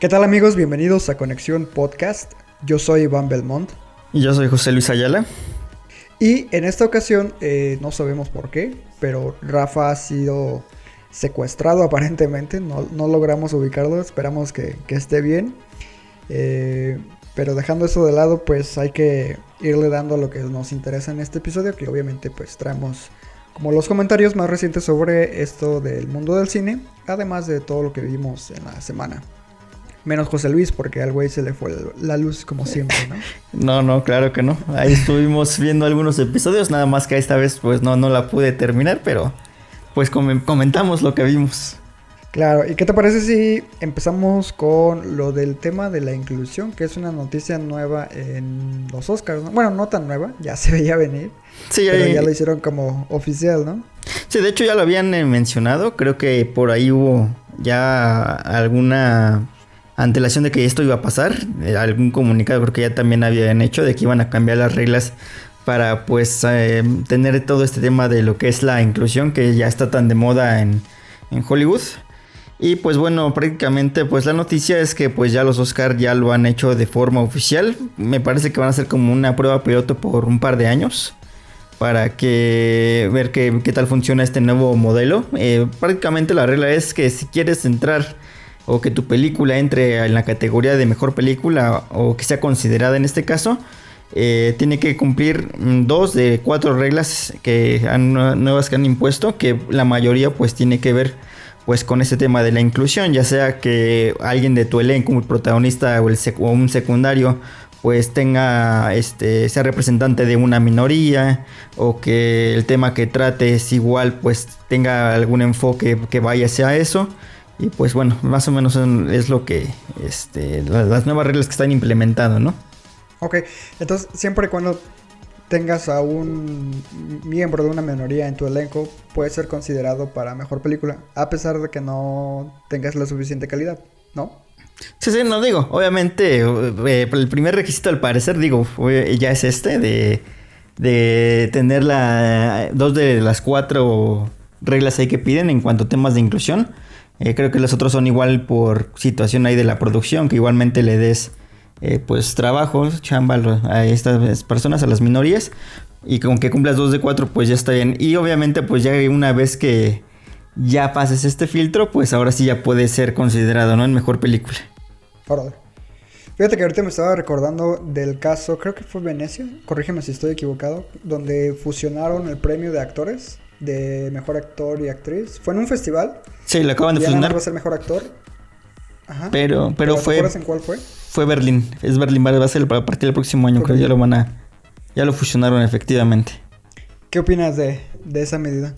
¿Qué tal amigos? Bienvenidos a Conexión Podcast. Yo soy Iván Belmont. Y yo soy José Luis Ayala. Y en esta ocasión, eh, no sabemos por qué, pero Rafa ha sido secuestrado aparentemente. No, no logramos ubicarlo, esperamos que, que esté bien. Eh, pero dejando eso de lado, pues hay que irle dando lo que nos interesa en este episodio, que obviamente pues traemos como los comentarios más recientes sobre esto del mundo del cine, además de todo lo que vimos en la semana. Menos José Luis, porque al güey se le fue la luz como siempre, ¿no? No, no, claro que no. Ahí estuvimos viendo algunos episodios, nada más que esta vez pues no, no la pude terminar, pero pues com comentamos lo que vimos. Claro, ¿y qué te parece si empezamos con lo del tema de la inclusión, que es una noticia nueva en los Oscars? ¿no? Bueno, no tan nueva, ya se veía venir. Sí, pero ya lo hicieron como oficial, ¿no? Sí, de hecho ya lo habían eh, mencionado. Creo que por ahí hubo ya alguna antelación de que esto iba a pasar. Eh, algún comunicado creo que ya también habían hecho de que iban a cambiar las reglas para pues eh, tener todo este tema de lo que es la inclusión que ya está tan de moda en, en Hollywood. Y pues bueno, prácticamente pues la noticia es que pues ya los Oscar ya lo han hecho de forma oficial. Me parece que van a ser como una prueba piloto por un par de años para que ver qué, qué tal funciona este nuevo modelo. Eh, prácticamente la regla es que si quieres entrar o que tu película entre en la categoría de mejor película o que sea considerada en este caso, eh, tiene que cumplir mm, dos de cuatro reglas que han, nuevas que han impuesto, que la mayoría pues tiene que ver pues con este tema de la inclusión, ya sea que alguien de tu elenco, un protagonista o, el sec- o un secundario, pues tenga, este, sea representante de una minoría, o que el tema que trate es igual, pues tenga algún enfoque que vaya hacia eso. Y pues bueno, más o menos es lo que, este, la- las nuevas reglas que están implementando, ¿no? Ok, entonces siempre y cuando tengas a un miembro de una minoría en tu elenco, puede ser considerado para mejor película, a pesar de que no tengas la suficiente calidad, ¿no? Sí, sí, no digo, obviamente eh, el primer requisito al parecer, digo, ya es este de, de tener la, dos de las cuatro reglas ahí que piden en cuanto a temas de inclusión. Eh, creo que los otros son igual por situación ahí de la producción, que igualmente le des eh, pues trabajo, chamba a estas personas, a las minorías. Y con que cumplas dos de cuatro, pues ya está bien. Y obviamente, pues ya una vez que ya pases este filtro, pues ahora sí ya puede ser considerado, ¿no? En mejor película. Fíjate que ahorita me estaba recordando del caso, creo que fue Venecia, corrígeme si estoy equivocado, donde fusionaron el premio de actores de mejor actor y actriz. Fue en un festival. Sí, lo acaban de fusionar, va a ser mejor actor. Ajá. pero, pero ¿te fue, en cuál fue? fue Berlín. Es Berlín, va va a ser a partir del próximo año, creo que ya lo van a, ya lo fusionaron efectivamente. ¿Qué opinas de, de esa medida?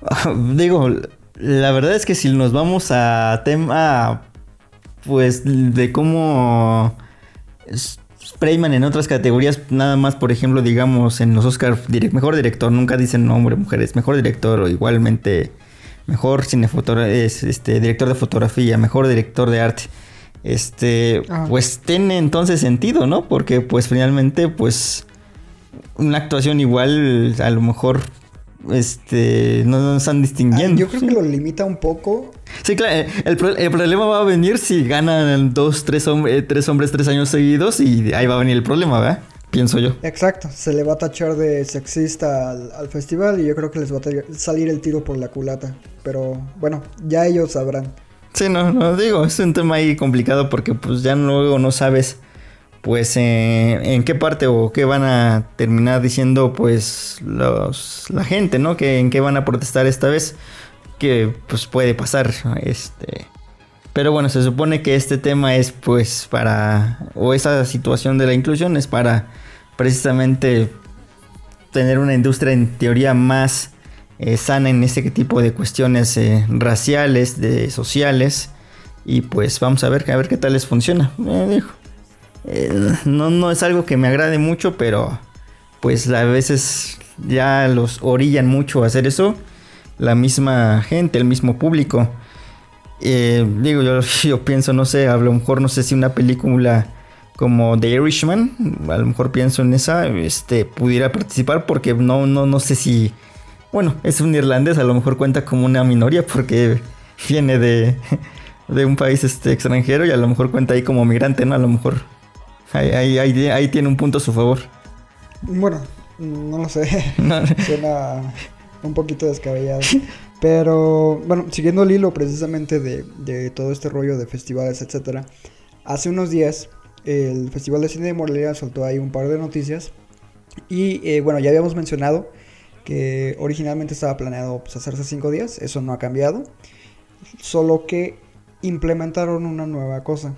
Digo, la verdad es que si nos vamos a tema, pues, de cómo premian en otras categorías, nada más, por ejemplo, digamos, en los Oscar, direc- mejor director, nunca dicen hombre, mujeres, mejor director, o igualmente, mejor es, este, director de fotografía, mejor director de arte. Este, Ajá. pues tiene entonces sentido, ¿no? Porque, pues, finalmente, pues, una actuación igual, a lo mejor, este, no nos están Ah, distinguiendo. yo creo que lo limita un poco. Sí, claro, eh, el, el problema va a venir si ganan dos, tres, eh, tres hombres tres años seguidos y ahí va a venir el problema, ¿verdad? Pienso yo. Exacto, se le va a tachar de sexista al, al festival y yo creo que les va a salir el tiro por la culata. Pero bueno, ya ellos sabrán. Sí, no, no digo, es un tema ahí complicado porque pues ya luego no sabes pues en qué parte o qué van a terminar diciendo pues la gente, ¿no? En qué van a protestar esta vez que pues puede pasar este pero bueno, se supone que este tema es pues para o esa situación de la inclusión es para precisamente tener una industria en teoría más eh, sana en este tipo de cuestiones eh, raciales, de sociales. Y pues vamos a ver, a ver qué tal les funciona. Eh, digo, eh, no, no es algo que me agrade mucho, pero pues a veces ya los orillan mucho a hacer eso. La misma gente, el mismo público. Eh, digo, yo, yo pienso, no sé, a lo mejor no sé si una película como The Irishman, a lo mejor pienso en esa, este, pudiera participar porque no, no, no sé si, bueno, es un irlandés, a lo mejor cuenta como una minoría porque viene de, de un país este, extranjero y a lo mejor cuenta ahí como migrante, ¿no? A lo mejor ahí, ahí, ahí, ahí tiene un punto a su favor. Bueno, no lo sé. Suena un poquito descabellado. Pero bueno, siguiendo el hilo precisamente de, de todo este rollo de festivales, etcétera. Hace unos días el Festival de Cine de Morelia soltó ahí un par de noticias. Y eh, bueno, ya habíamos mencionado que originalmente estaba planeado pues, hacerse cinco días. Eso no ha cambiado. Solo que implementaron una nueva cosa.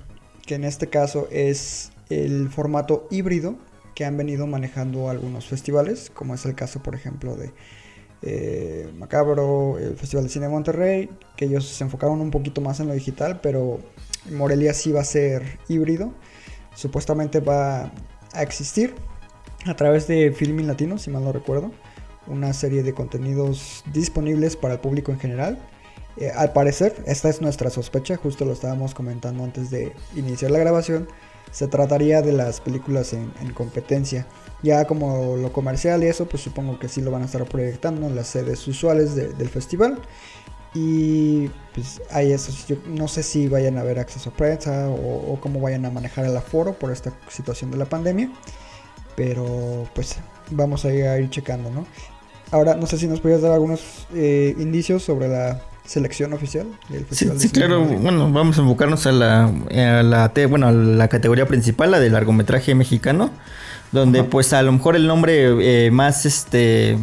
Que en este caso es el formato híbrido que han venido manejando algunos festivales. Como es el caso, por ejemplo, de eh, Macabro, el Festival de Cine de Monterrey, que ellos se enfocaron un poquito más en lo digital, pero Morelia sí va a ser híbrido. Supuestamente va a existir a través de Filming Latino, si mal no recuerdo, una serie de contenidos disponibles para el público en general. Eh, al parecer, esta es nuestra sospecha, justo lo estábamos comentando antes de iniciar la grabación. Se trataría de las películas en, en competencia. Ya como lo comercial y eso, pues supongo que sí lo van a estar proyectando en las sedes usuales de- del festival. Y pues hay eso. Yo no sé si vayan a haber acceso a prensa o, o cómo vayan a manejar el aforo por esta situación de la pandemia. Pero pues vamos a ir, checando, ¿no? Ahora, no sé si nos podrías dar algunos eh, indicios sobre la selección oficial del Sí, Festival de sí, de claro. Morelia. Bueno, vamos a enfocarnos a la, a la, bueno, a la categoría principal, la de largometraje mexicano, donde pues a lo mejor el nombre eh, más, este,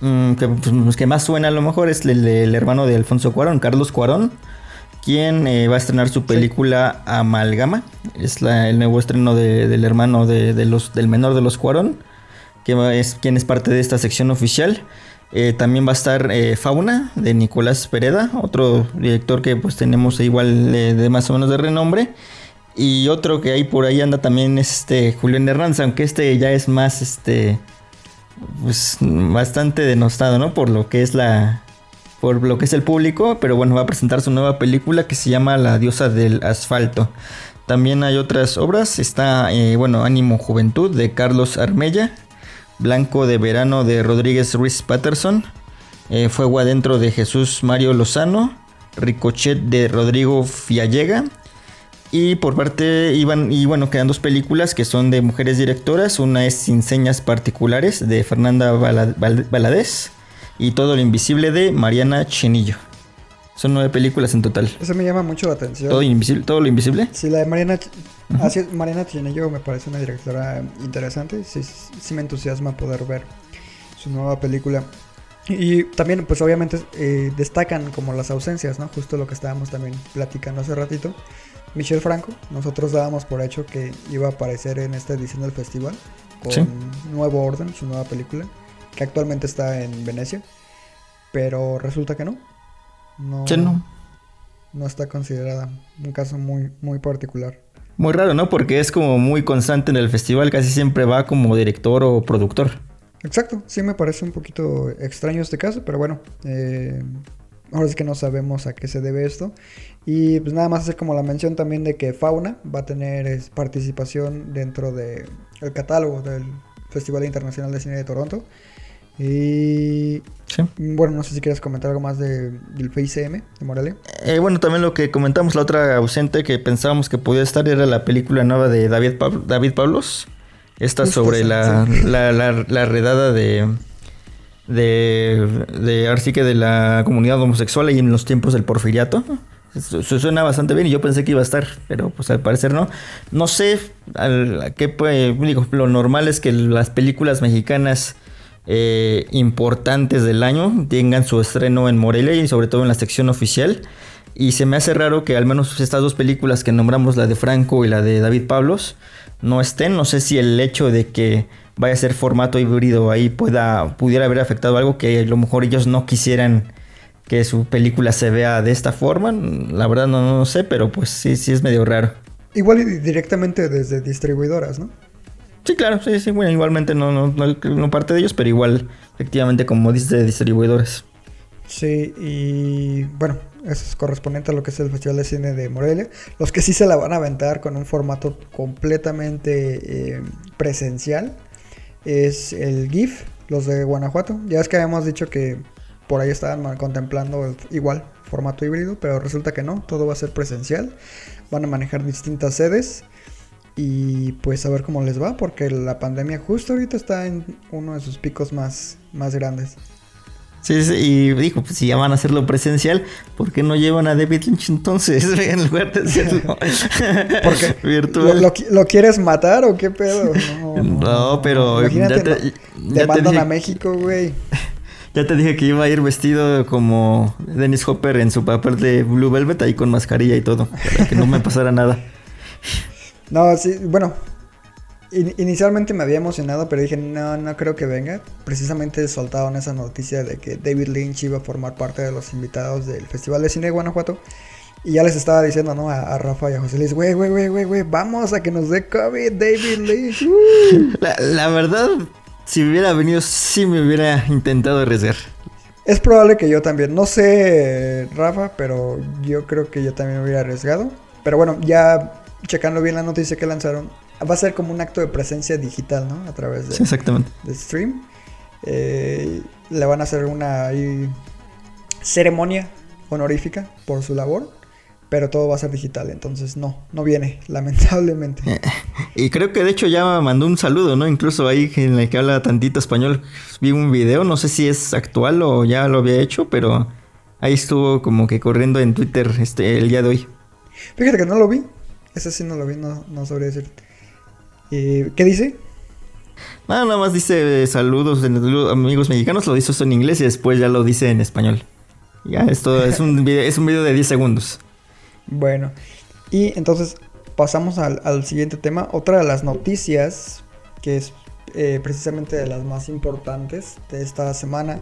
mm, que, pues, que más suena a lo mejor es el, el hermano de Alfonso Cuarón, Carlos Cuarón, quien eh, va a estrenar su película Amalgama. Es la- el nuevo estreno de- del hermano de, de los, del menor de los Cuarón, que es quien es parte de esta sección oficial. Eh, también va a estar eh, Fauna de Nicolás Pereda, otro director que pues tenemos igual eh, de más o menos de renombre. Y otro que hay por ahí anda también es este Julián Herranz, aunque este ya es más este pues bastante denostado, ¿no? Por lo que es la por lo que es el público, pero bueno, va a presentar su nueva película que se llama La diosa del asfalto. También hay otras obras, está bueno, Ánimo Juventud de Carlos Armella, Blanco de Verano de Rodríguez Ruiz Patterson, eh, Fuego Adentro de Jesús Mario Lozano, Ricochet de Rodrigo Fiallega. Y por parte iban, y bueno, quedan dos películas que son de mujeres directoras. Una es Sin Señas Particulares de Fernanda Bala- Val- Valadez y Todo lo Invisible de Mariana Chenillo. Son nueve películas en total. Eso me llama mucho la atención. Todo, invisible, todo lo invisible. Sí, la de Mariana, Ch- así es, Mariana Chinello me parece una directora interesante. Sí, sí me entusiasma poder ver su nueva película. Y también, pues obviamente eh, destacan como las ausencias, ¿no? Justo lo que estábamos también platicando hace ratito. Michelle Franco, nosotros dábamos por hecho que iba a aparecer en esta edición del festival con Sí. Nuevo Orden, su nueva película, que actualmente está en Venecia. Pero resulta que no. No, Sí, no. no está considerada. Un caso muy, muy particular. Muy raro, ¿no? Porque es como muy constante en el festival. Casi siempre va como director o productor. Exacto, sí me parece un poquito extraño este caso, pero bueno, eh, ahora es que no sabemos a qué se debe esto. Y pues nada más hacer como la mención también de que Fauna va a tener participación dentro del el catálogo del Festival Internacional de Cine de Toronto. Y Sí. bueno, no sé si quieres comentar algo más de, del FICM de Morelia. Eh, bueno, también lo que comentamos, la otra ausente que pensábamos que podía estar era la película nueva de David, Pab- David Pablos. Esta Justo sobre la, sí. la, la- la redada de, de, de, ahora sí que de la comunidad homosexual y en los tiempos del porfiriato. Su- Suena bastante bien y yo pensé que iba a estar, pero pues al parecer no. No sé, al, a qué puede- digo, lo normal es que las películas mexicanas eh, importantes del año tengan su estreno en Morelia y sobre todo en la sección oficial. Y se me hace raro que al menos estas dos películas que nombramos, la de Franco y la de David Pablos, no estén. No sé si el hecho de que vaya a ser formato híbrido ahí pueda, pudiera haber afectado algo que a lo mejor ellos no quisieran que su película se vea de esta forma. La verdad no, no sé, pero pues sí, sí es medio raro. Igual directamente desde distribuidoras, ¿no? Sí, claro, sí, sí, bueno, igualmente no, no, no, parte de ellos, pero igual, efectivamente, como dices, de distribuidores. Sí, y bueno, eso es correspondiente a lo que es el Festival de Cine de Morelia. Los que sí se la van a aventar con un formato completamente eh, presencial es el GIF, los de Guanajuato. Ya es que habíamos dicho que por ahí estaban contemplando igual formato híbrido, pero resulta que no, todo va a ser presencial. Van a manejar distintas sedes y pues a ver cómo les va, porque la pandemia justo ahorita está en uno de sus picos más, más grandes. Sí, sí, y dijo, pues si ya van a hacerlo presencial, ¿por qué no llevan a David Lynch entonces en lugar de hacerlo Porque virtual? ¿Lo, lo qui- lo quieres matar o qué pedo? No, No, pero Imagínate, ya te- no, ya te te mandan dije- a México, güey. Ya te dije que iba a ir vestido como Dennis Hopper en su papel de Blue Velvet, ahí con mascarilla y todo, para que no me pasara nada. No, sí, bueno. in- inicialmente me había emocionado, pero dije, no, no creo que venga. Precisamente soltaron esa noticia de que David Lynch iba a formar parte de los invitados del Festival de Cine de Guanajuato. Y ya les estaba diciendo, ¿no? A, a Rafa y a José Luis, güey, güey, güey, güey, güey, vamos a que nos dé COVID, David Lynch. uh". La, la verdad, si hubiera venido, sí me hubiera intentado arriesgar. Es probable que yo también, no sé, Rafa, pero yo creo que yo también me hubiera arriesgado. Pero bueno, ya checando bien la noticia que lanzaron, va a ser como un acto de presencia digital, ¿no? A través de, Sí, exactamente. de stream. Eh, le van a hacer una ahí, ceremonia honorífica por su labor, pero todo va a ser digital, entonces no, no viene, lamentablemente. Y creo que de hecho ya mandó un saludo, ¿no? Incluso ahí en el que habla tantito español, vi un video, no sé si es actual o ya lo había hecho, pero ahí estuvo como que corriendo en Twitter este el día de hoy. Fíjate que no lo vi, ese sí no lo vi, no, no sabría decir. Eh, ¿Qué dice? Nada, nada más dice saludos en- amigos mexicanos, lo dice eso en inglés y después ya lo dice en español. Ya, esto es un video, es un video de 10 segundos. Bueno, y entonces pasamos al, al siguiente tema. Otra de las noticias, que es eh, precisamente de las más importantes de esta semana,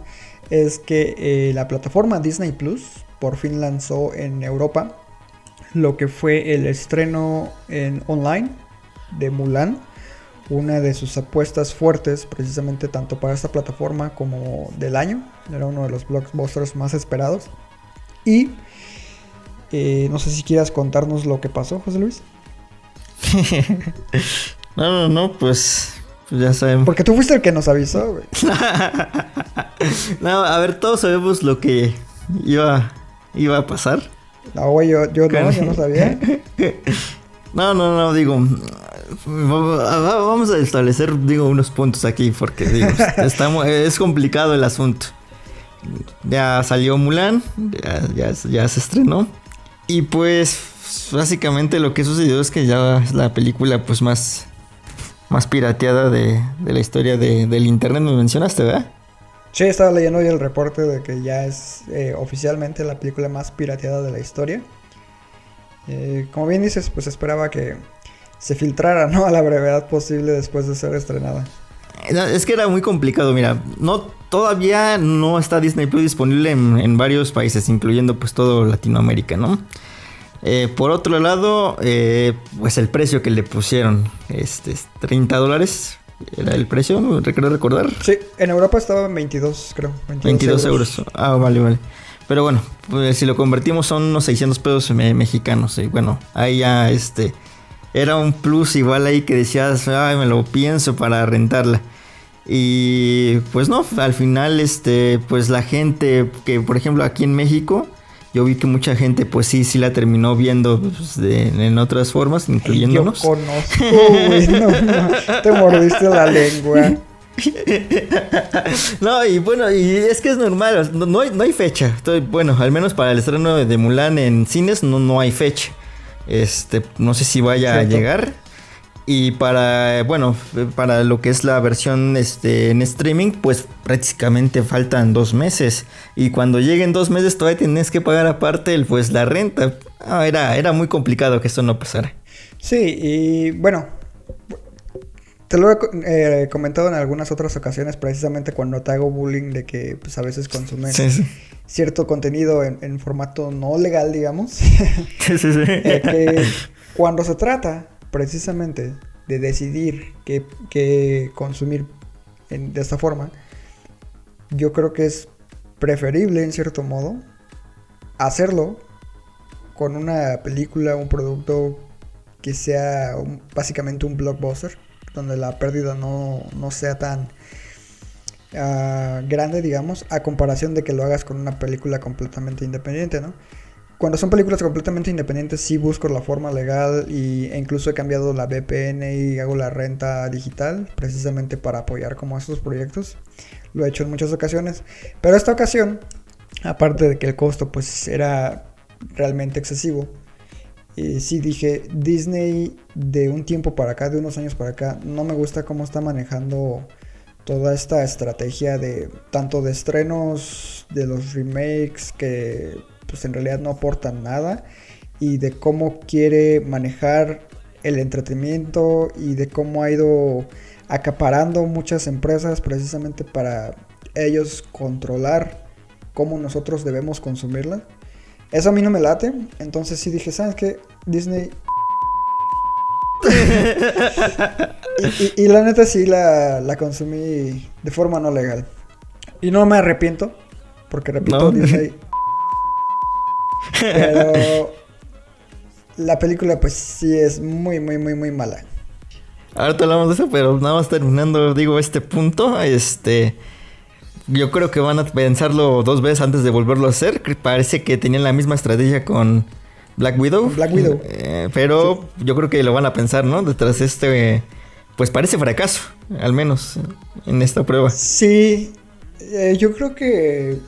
es que eh, la plataforma Disney Plus por fin lanzó en Europa lo que fue el estreno en online de Mulan. Una de sus apuestas fuertes, precisamente tanto para esta plataforma como del año. Era uno de los blockbusters más esperados. Y eh, no sé si quieras contarnos lo que pasó, José Luis. No, no, no, pues, pues ya sabemos. Porque tú fuiste el que nos avisó, güey. No, a ver, todos sabemos lo que iba, iba a pasar. No, güey, yo, yo no, yo no sabía. No, no, no, digo, va- vamos a establecer, digo, unos puntos aquí porque, digo, está mu- es complicado el asunto. Ya salió Mulan, ya, ya, ya se estrenó. Y pues, básicamente lo que sucedió es que ya es la película, pues, más, más pirateada de, de la historia de- del internet, me mencionaste, ¿verdad? Sí, estaba leyendo hoy el reporte de que ya es eh, oficialmente la película más pirateada de la historia. Eh, como bien dices, pues esperaba que se filtrara, ¿no? A la brevedad posible después de ser estrenada. Es que era muy complicado, mira, no todavía no está Disney Plus disponible en, varios países, incluyendo pues todo Latinoamérica, ¿no? Eh, por otro lado, pues el precio que le pusieron, este, es 30 dólares, era el precio, ¿no? Recuerdo recordar. Sí, en Europa estaba en 22, creo. 22, 22 euros. Ah, vale, vale. Pero bueno, pues si lo convertimos son unos 600 pesos me- mexicanos. Y bueno, ahí ya este... Era un plus igual ahí que decías, ay, me lo pienso para rentarla. Y pues no, al final este, pues la gente que por ejemplo aquí en México, yo vi que mucha gente pues sí, sí la terminó viendo pues, de- en otras formas, Yo incluyéndonos. conozco, güey. No, no, te mordiste la lengua. No, y bueno, y es que es normal, no, no hay, no hay fecha. Bueno, al menos para el estreno de Mulan en cines no, no hay fecha. Este, no sé si vaya Cierto. a llegar. Y para, bueno, para lo que es la versión este, en streaming, pues prácticamente faltan dos meses. Y cuando lleguen dos meses todavía tienes que pagar aparte el, pues, la renta. Ah, era, era muy complicado que esto no pasara. Sí, y bueno, te lo he eh, comentado en algunas otras ocasiones, precisamente cuando te hago bullying de que pues, a veces Sí, sí. cierto contenido en, en formato no legal, digamos. Sí, sí, sí. Eh, que Cuando se trata precisamente de decidir qué consumir en- de esta forma, yo creo que es preferible en cierto modo hacerlo con una película, un producto que sea básicamente un blockbuster, donde la pérdida no, no sea tan ah, grande, digamos, a comparación de que lo hagas con una película completamente independiente, ¿no? Cuando son películas completamente independientes, sí busco la forma legal y, e incluso he cambiado la VPN y hago la renta digital precisamente para apoyar como estos proyectos. Lo he hecho en muchas ocasiones, pero esta ocasión, aparte de que el costo pues era realmente excesivo, y sí dije, Disney de un tiempo para acá, de unos años para acá, no me gusta cómo está manejando toda esta estrategia de tanto de estrenos, de los remakes que pues en realidad no aportan nada y de cómo quiere manejar el entretenimiento y de cómo ha ido acaparando muchas empresas precisamente para ellos controlar cómo nosotros debemos consumirla. Eso a mí no me late, entonces sí dije, ¿sabes qué? Disney... y, y- y la neta sí la, la consumí de forma no legal. Y no me arrepiento, porque repito, ¿No? Disney... Pero la película pues sí es muy, muy, muy, muy mala. Ahorita hablamos de eso, pero nada más terminando, digo, este punto, este... Yo creo que van a pensarlo dos veces antes de volverlo a hacer. Parece que tenían la misma estrategia con Black Widow. Black Widow. Eh, pero yo creo que lo van a pensar, ¿no? Detrás de este... Pues parece fracaso, al menos en esta prueba. Sí, eh, yo creo que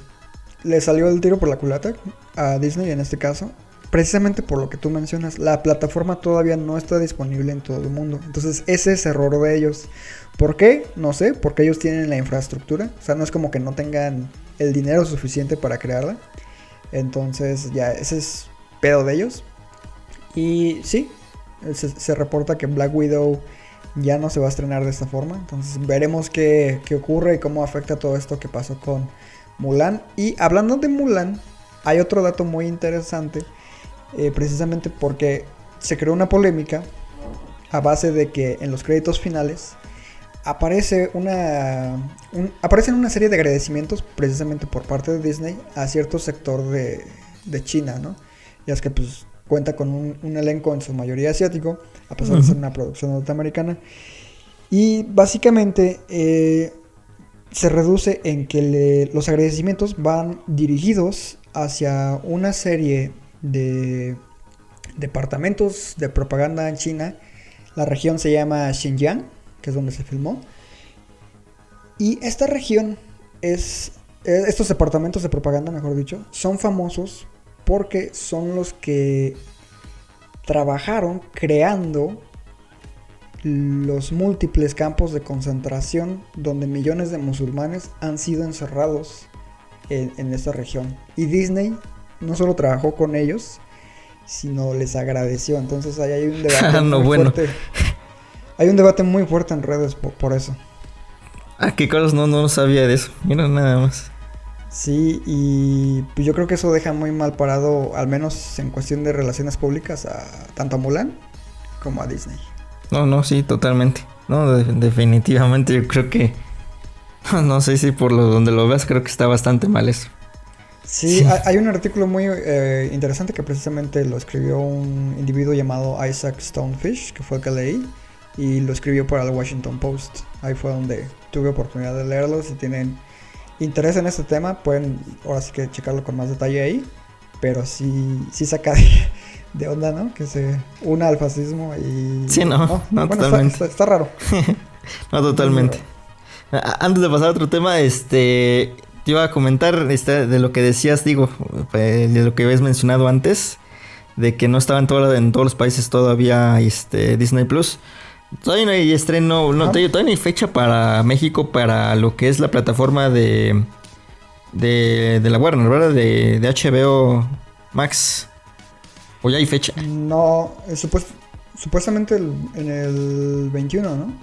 le salió el tiro por la culata a Disney en este caso. Precisamente por lo que tú mencionas, la plataforma todavía no está disponible en todo el mundo. Entonces ese es error de ellos. ¿Por qué? No sé, porque ellos tienen la infraestructura. O sea, no es como que no tengan el dinero suficiente para crearla. Entonces ya ese es pedo de ellos. Y sí, se, reporta que Black Widow ya no se va a estrenar de esta forma. Entonces veremos qué, qué ocurre y cómo afecta todo esto que pasó con Mulan. Y hablando de Mulan, hay otro dato muy interesante. eh, precisamente porque se creó una polémica a base de que en los créditos finales aparece una un- aparecen una serie de agradecimientos precisamente por parte de Disney a cierto sector de, de China, ¿no? Ya es que pues cuenta con un, un elenco en su mayoría asiático, a pesar de ser una producción norteamericana. Y básicamente eh, se reduce en que los agradecimientos van dirigidos hacia una serie de departamentos de propaganda en China. La región se llama Xinjiang, que es donde se filmó. Y esta región es, eh, estos departamentos de propaganda, mejor dicho, son famosos porque son los que trabajaron creando los múltiples campos de concentración donde millones de musulmanes han sido encerrados en, en esta región. Y Disney no solo trabajó con ellos, sino les agradeció. Entonces ahí hay un debate no, muy bueno. fuerte. Hay un debate muy fuerte en redes por, por eso. Ah, que Carlos no, no sabía de eso. Mira, nada más. Sí, y pues yo creo que eso deja muy mal parado, al menos en cuestión de relaciones públicas, a tanto a Mulan como a Disney. No, no, sí, totalmente. No, de- definitivamente yo creo que... No sé si por lo donde lo veas creo que está bastante mal eso. Sí, Sí. ha- hay un artículo muy eh, interesante que precisamente lo escribió un individuo llamado Isaac Stonefish, que fue el que leí, y lo escribió para el Washington Post. Ahí fue donde tuve oportunidad de leerlo. Si tienen interés en este tema, pueden ahora sí que checarlo con más detalle ahí. Pero sí, sí saca de, de onda, ¿no? Que se una al fascismo y... Sí, no, no, bueno, totalmente. está- está raro. No, totalmente. Antes de pasar a otro tema, este, te iba a comentar este, de lo que decías, digo, eh, de lo que habías mencionado antes, de que no estaba en, todo- en todos los países todavía este, Disney Plus. Todavía no hay estreno, no, todavía, todavía no hay fecha para México para lo que es la plataforma de, de, de la Warner, ¿verdad? De, de HBO Max. ¿O ya hay fecha? No, eh, supuest- supuestamente el- en el 21, ¿no?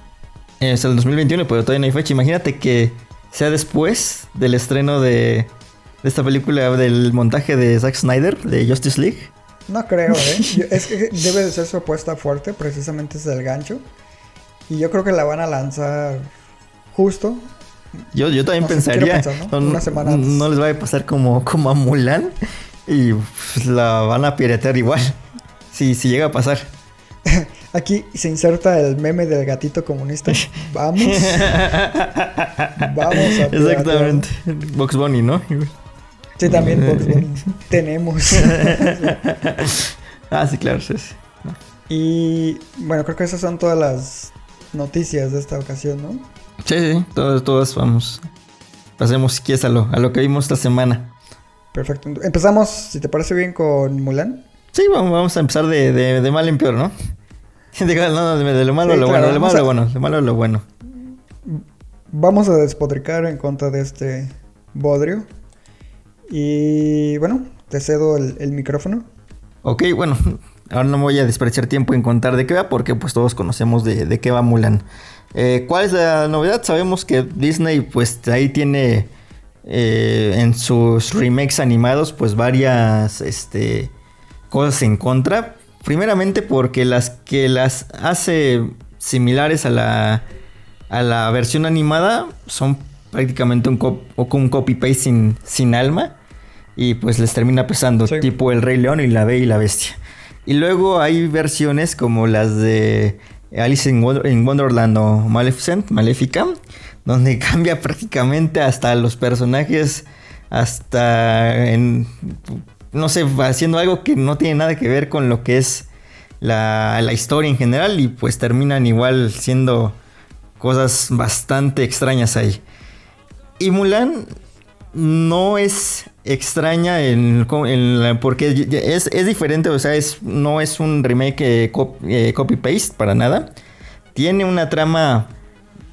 Es el 2021, pero todavía no hay fecha. Imagínate que sea después del estreno de, de esta película, del montaje de Zack Snyder, de Justice League. No creo, ¿eh? Yo- es que debe de ser su apuesta fuerte, precisamente es el gancho. Y yo creo que la van a lanzar justo. Yo, yo también No pensaría, pensar, ¿no? no, Una semana antes. no les va a pasar como, como a Mulan y pues, la van a piratear igual. Si, si llega a pasar. Aquí se inserta el meme del gatito comunista. Vamos. Vamos a piratear. Exactamente. Box Bunny, ¿no? Sí, también Bugs Bunny. tenemos. ah, sí, claro, sí, sí. y bueno, creo que esas son todas las noticias de esta ocasión, ¿no? Sí, sí, todos, todos vamos. Pasemos si quieres a lo, a lo que vimos esta semana. Perfecto. Empezamos, si te parece bien, con Mulan. Sí, vamos, vamos a empezar de, de, de mal en peor, ¿no? Digo, no, de, de lo malo a Sí, lo claro, bueno, de lo malo a a- lo bueno, de lo malo a lo bueno. Vamos a despotricar en contra de este bodrio. Y bueno, te cedo el, el micrófono. Ok, bueno, ahora no me voy a desperdiciar tiempo en contar de qué va, porque pues todos conocemos de, de qué va Mulan. Eh, ¿Cuál es la novedad? Sabemos que Disney pues ahí tiene eh, en sus remakes animados pues varias este, cosas en contra. Primeramente porque las que las hace similares a la, a la versión animada son prácticamente un, cop- un copy-paste sin, sin alma. Y pues les termina pesando, Sí. tipo El Rey León y La Bella y la Bestia. Y luego hay versiones como las de Alice in, Wonder- in Wonderland o Maleficent, Maléfica, donde cambia prácticamente hasta los personajes, hasta no sé, haciendo algo que no tiene nada que ver con lo que es la, la historia en general y pues terminan igual siendo cosas bastante extrañas ahí. Y Mulan no es extraña en, porque es, es diferente, o sea, es, no es un remake eh, eh, copy-paste para nada. Tiene una trama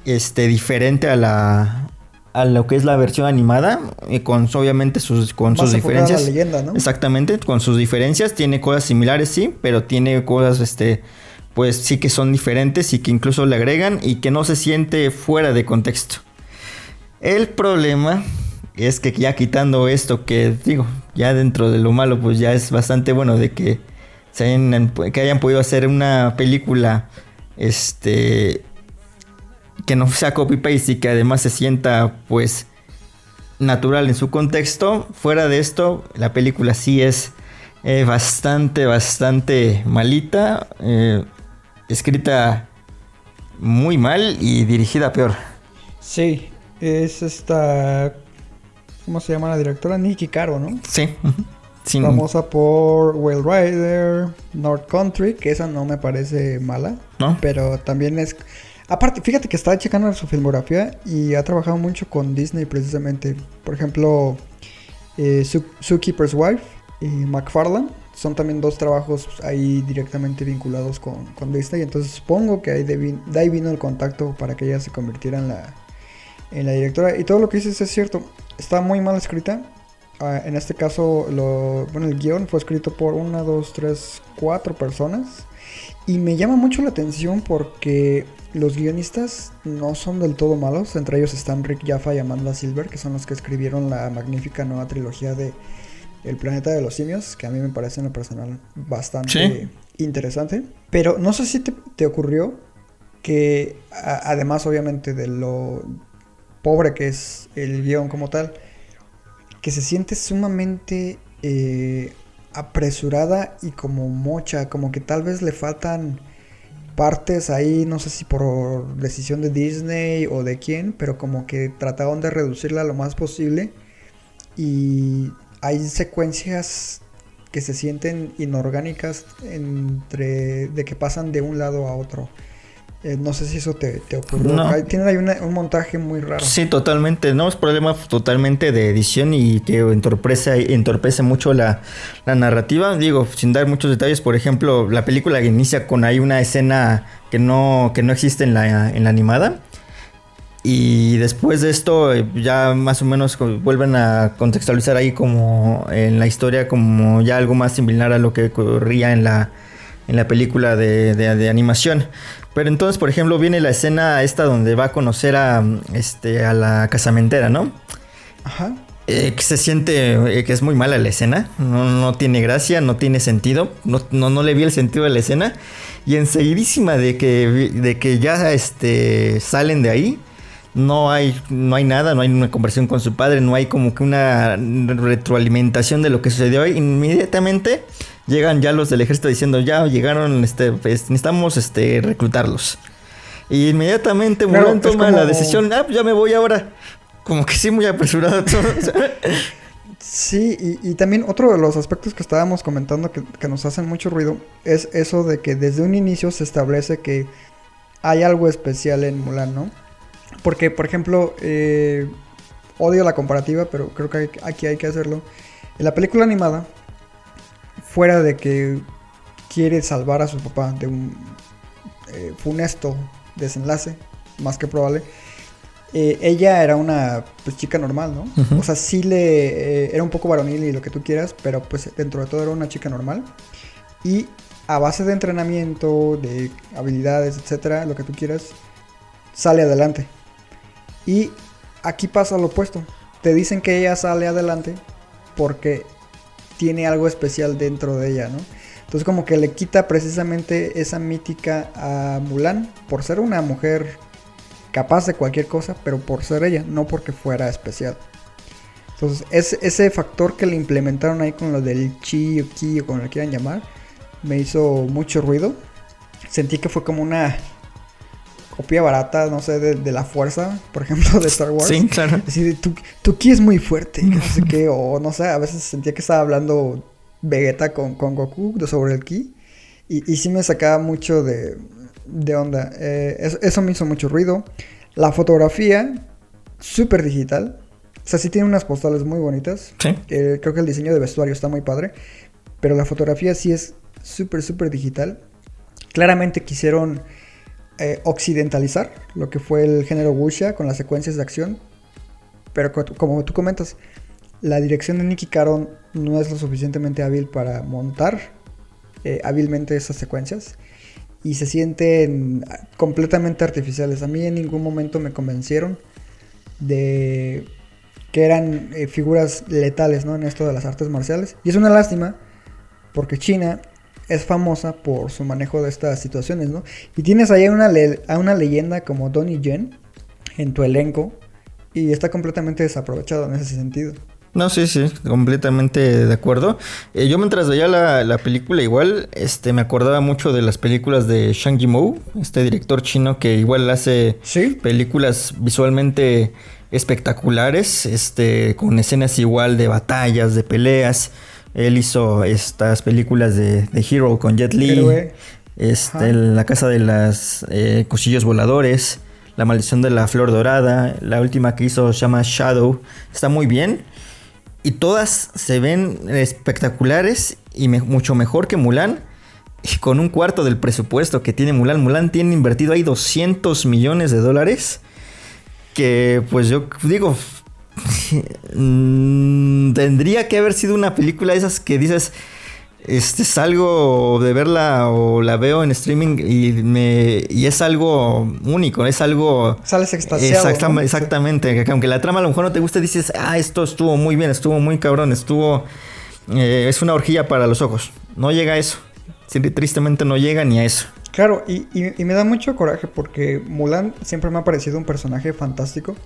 este, diferente a la a lo que es la versión animada, eh, con obviamente sus, con Más sus la diferencias. leyenda, ¿no? Exactamente, con sus diferencias. Tiene cosas similares, sí, pero tiene cosas, este, pues sí que son diferentes y que incluso le agregan y que no se siente fuera de contexto. El problema es que ya quitando esto que digo, ya dentro de lo malo, pues ya es bastante bueno de que se hayan, que hayan podido hacer una película, este, que no sea copy paste y que además se sienta, pues, natural en su contexto. Fuera de esto, la película sí es eh, bastante, bastante malita, eh, escrita muy mal y dirigida peor. Sí, es esta. ¿Cómo se llama la directora? Nikki Caro, ¿no? Sí. Sin- Famosa por Whale Rider, North Country, que esa no me parece mala. ¿No? Pero también es. Aparte, fíjate que estaba checando su filmografía y ha trabajado mucho con Disney precisamente. Por ejemplo, eh, Zoo- Zookeeper's Wife y McFarlane. Son también dos trabajos ahí directamente vinculados con, con Disney. Entonces supongo que ahí de, ahí vino el contacto para que ella se convirtiera en la, en la directora. Y todo lo que dices es cierto. Está muy mal escrita. Ah, en este caso, bueno, el guion fue escrito por una, dos, tres, cuatro personas. Y me llama mucho la atención porque los guionistas no son del todo malos. Entre ellos están Rick Jaffa y Amanda Silver, que son los que escribieron la magnífica nueva trilogía de El planeta de los simios, que a mí me parece en lo personal bastante Sí. interesante. Pero no sé si te, te ocurrió que, a- además obviamente de lo pobre que es el guion como tal, que se siente sumamente eh, apresurada y como mocha, como que tal vez le faltan partes ahí, no sé si por decisión de Disney o de quién, pero como que trataron de reducirla lo más posible y hay secuencias que se sienten inorgánicas entre de que pasan de un lado a otro. Eh, no sé si eso te, te ocurrió. No. Hay- tienen ahí una- un montaje muy raro. Sí, totalmente. No, es problema totalmente de edición y que entorpece, entorpece mucho la, la narrativa. Digo, sin dar muchos detalles, por ejemplo, la película inicia con ahí una escena que no, que no existe en la, en la animada. Y después de esto eh, ya más o menos vuelven a contextualizar ahí como en la historia como ya algo más similar a lo que ocurría en la, en la película de, de- de animación. Pero entonces, por ejemplo, viene la escena esta donde va a conocer a, este, a la casamentera, ¿no? Ajá. eh, que se siente eh, que es muy mala la escena. No, no tiene gracia, no tiene sentido. No, no, no le vi el sentido de la escena. Y enseguidísima de que, de que ya este, salen de ahí, no hay, no hay nada, no hay una conversación con su padre, no hay como que una retroalimentación de lo que sucedió. Inmediatamente llegan ya los del ejército diciendo, ya llegaron, este, pues, necesitamos este, reclutarlos. Y inmediatamente Claro, Mulan es toma como- la decisión, ah, pues ya me voy ahora. Como que sí, muy apresurado todo. Sí, y, y también otro de los aspectos que estábamos comentando que, que nos hacen mucho ruido es eso de que desde un inicio se establece que hay algo especial en Mulan, ¿no? Porque, por ejemplo, eh, odio la comparativa, pero creo que hay- aquí hay que hacerlo. En la película animada, fuera de que quiere salvar a su papá de un eh, funesto desenlace, más que probable, eh, ella era una pues, chica normal, ¿no? O sea, sí le... eh, era un poco varonil y lo que tú quieras, pero pues dentro de todo era una chica normal. Y a base de entrenamiento, de habilidades, etcétera, lo que tú quieras, sale adelante. Y aquí pasa lo opuesto. Te dicen que ella sale adelante porque tiene algo especial dentro de ella, ¿no? Entonces como que le quita precisamente esa mítica a Mulan por ser una mujer capaz de cualquier cosa, pero por ser ella, no porque fuera especial. Entonces ese, ese factor que le implementaron ahí con lo del chi o ki o como lo quieran llamar, me hizo mucho ruido. Sentí que fue como una copia barata, no sé, de, de la fuerza, por ejemplo, de Star Wars. sí, claro. Así de, tu, tu ki es muy fuerte, no sé qué, o no sé, a veces sentía que estaba hablando Vegeta con, con Goku sobre el ki. Y, y sí me sacaba mucho de, de onda. Eh, eso, eso me hizo mucho ruido. La fotografía, súper digital. O sea, sí tiene unas postales muy bonitas. Sí. Eh, creo que el diseño de vestuario está muy padre. Pero la fotografía sí es súper, súper digital. Claramente quisieron eh, occidentalizar lo que fue el género wuxia con las secuencias de acción. Pero co- como tú comentas, la dirección de Nicky Caron no es lo suficientemente hábil para montar eh, hábilmente esas secuencias. Y se sienten completamente artificiales. A mí en ningún momento me convencieron de que eran eh, figuras letales ¿no? en esto de las artes marciales. Y es una lástima porque China es famosa por su manejo de estas situaciones, ¿no? Y tienes ahí a una, le- a una leyenda como Donnie Yen en tu elenco y está completamente desaprovechado en ese sentido. No, sí, sí, completamente de acuerdo. Eh, yo mientras veía la, la película igual, este, me acordaba mucho de las películas de Shang Yimou, este director chino que igual hace Sí. películas visualmente espectaculares, este, con escenas igual de batallas, de peleas. Él hizo estas películas de, de Hero con Jet Li, este. La Casa de las eh, Cuchillos Voladores, La Maldición de la Flor Dorada, la última que hizo se llama Shadow, está muy bien. Y todas se ven espectaculares y me- mucho mejor que Mulan. Y con un cuarto del presupuesto que tiene Mulan. Mulan tiene invertido ahí 200 millones de dólares. Que pues yo digo... mm, tendría que haber sido una película de esas que dices... Este, salgo de verla o la veo en streaming y, me, y es algo único, es algo... Sales extasiado. Exactamente, que aunque la trama a lo mejor no te guste, dices, ah, esto estuvo muy bien, estuvo muy cabrón, estuvo... eh, es una horquilla para los ojos. No llega a eso. Sí, tristemente no llega ni a eso. Claro, y, y- y me da mucho coraje porque Mulan siempre me ha parecido un personaje fantástico.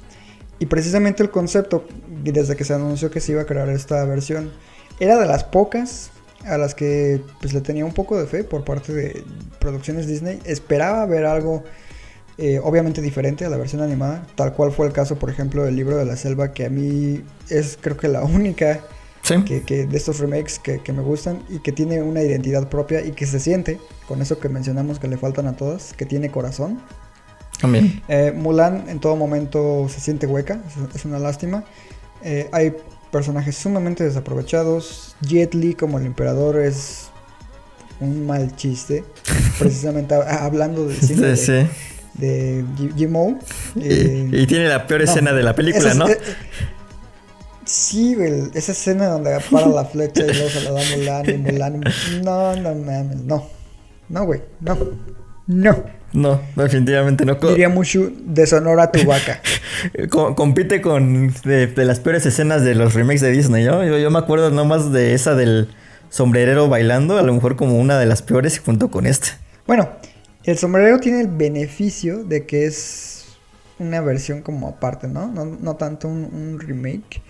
Y precisamente el concepto, desde que se anunció que se iba a crear esta versión, era de las pocas a las que pues le tenía un poco de fe por parte de producciones Disney. Esperaba ver algo eh, obviamente diferente a la versión animada, tal cual fue el caso, por ejemplo, del libro de la selva, que a mí es creo que la única Sí. que, que de estos remakes que, que me gustan y que tiene una identidad propia y que se siente, con eso que mencionamos que le faltan a todas, que tiene corazón. También. Eh, Mulan en todo momento se siente hueca, es, una lástima. Eh, hay personajes sumamente desaprovechados. Jet Li como el emperador es un mal chiste, precisamente hablando del cine de, Sí, sí. de Ji- Jimou. Y, Eh, y tiene la peor no, escena de la película, esa ¿no? sí, güey, esa escena donde para la flecha y luego se la da Mulan y Mulan. No, no mames, no. No, güey, no. No. No, definitivamente no. Diría Mushu de Sonora tu vaca. co- compite con de, de las peores escenas de los remakes de Disney, ¿no? Yo, yo me acuerdo nomás de esa del sombrerero bailando, a lo mejor como una de las peores junto con esta. Bueno, el sombrero tiene el beneficio de que es una versión como aparte, ¿no? No, no tanto un, un remake.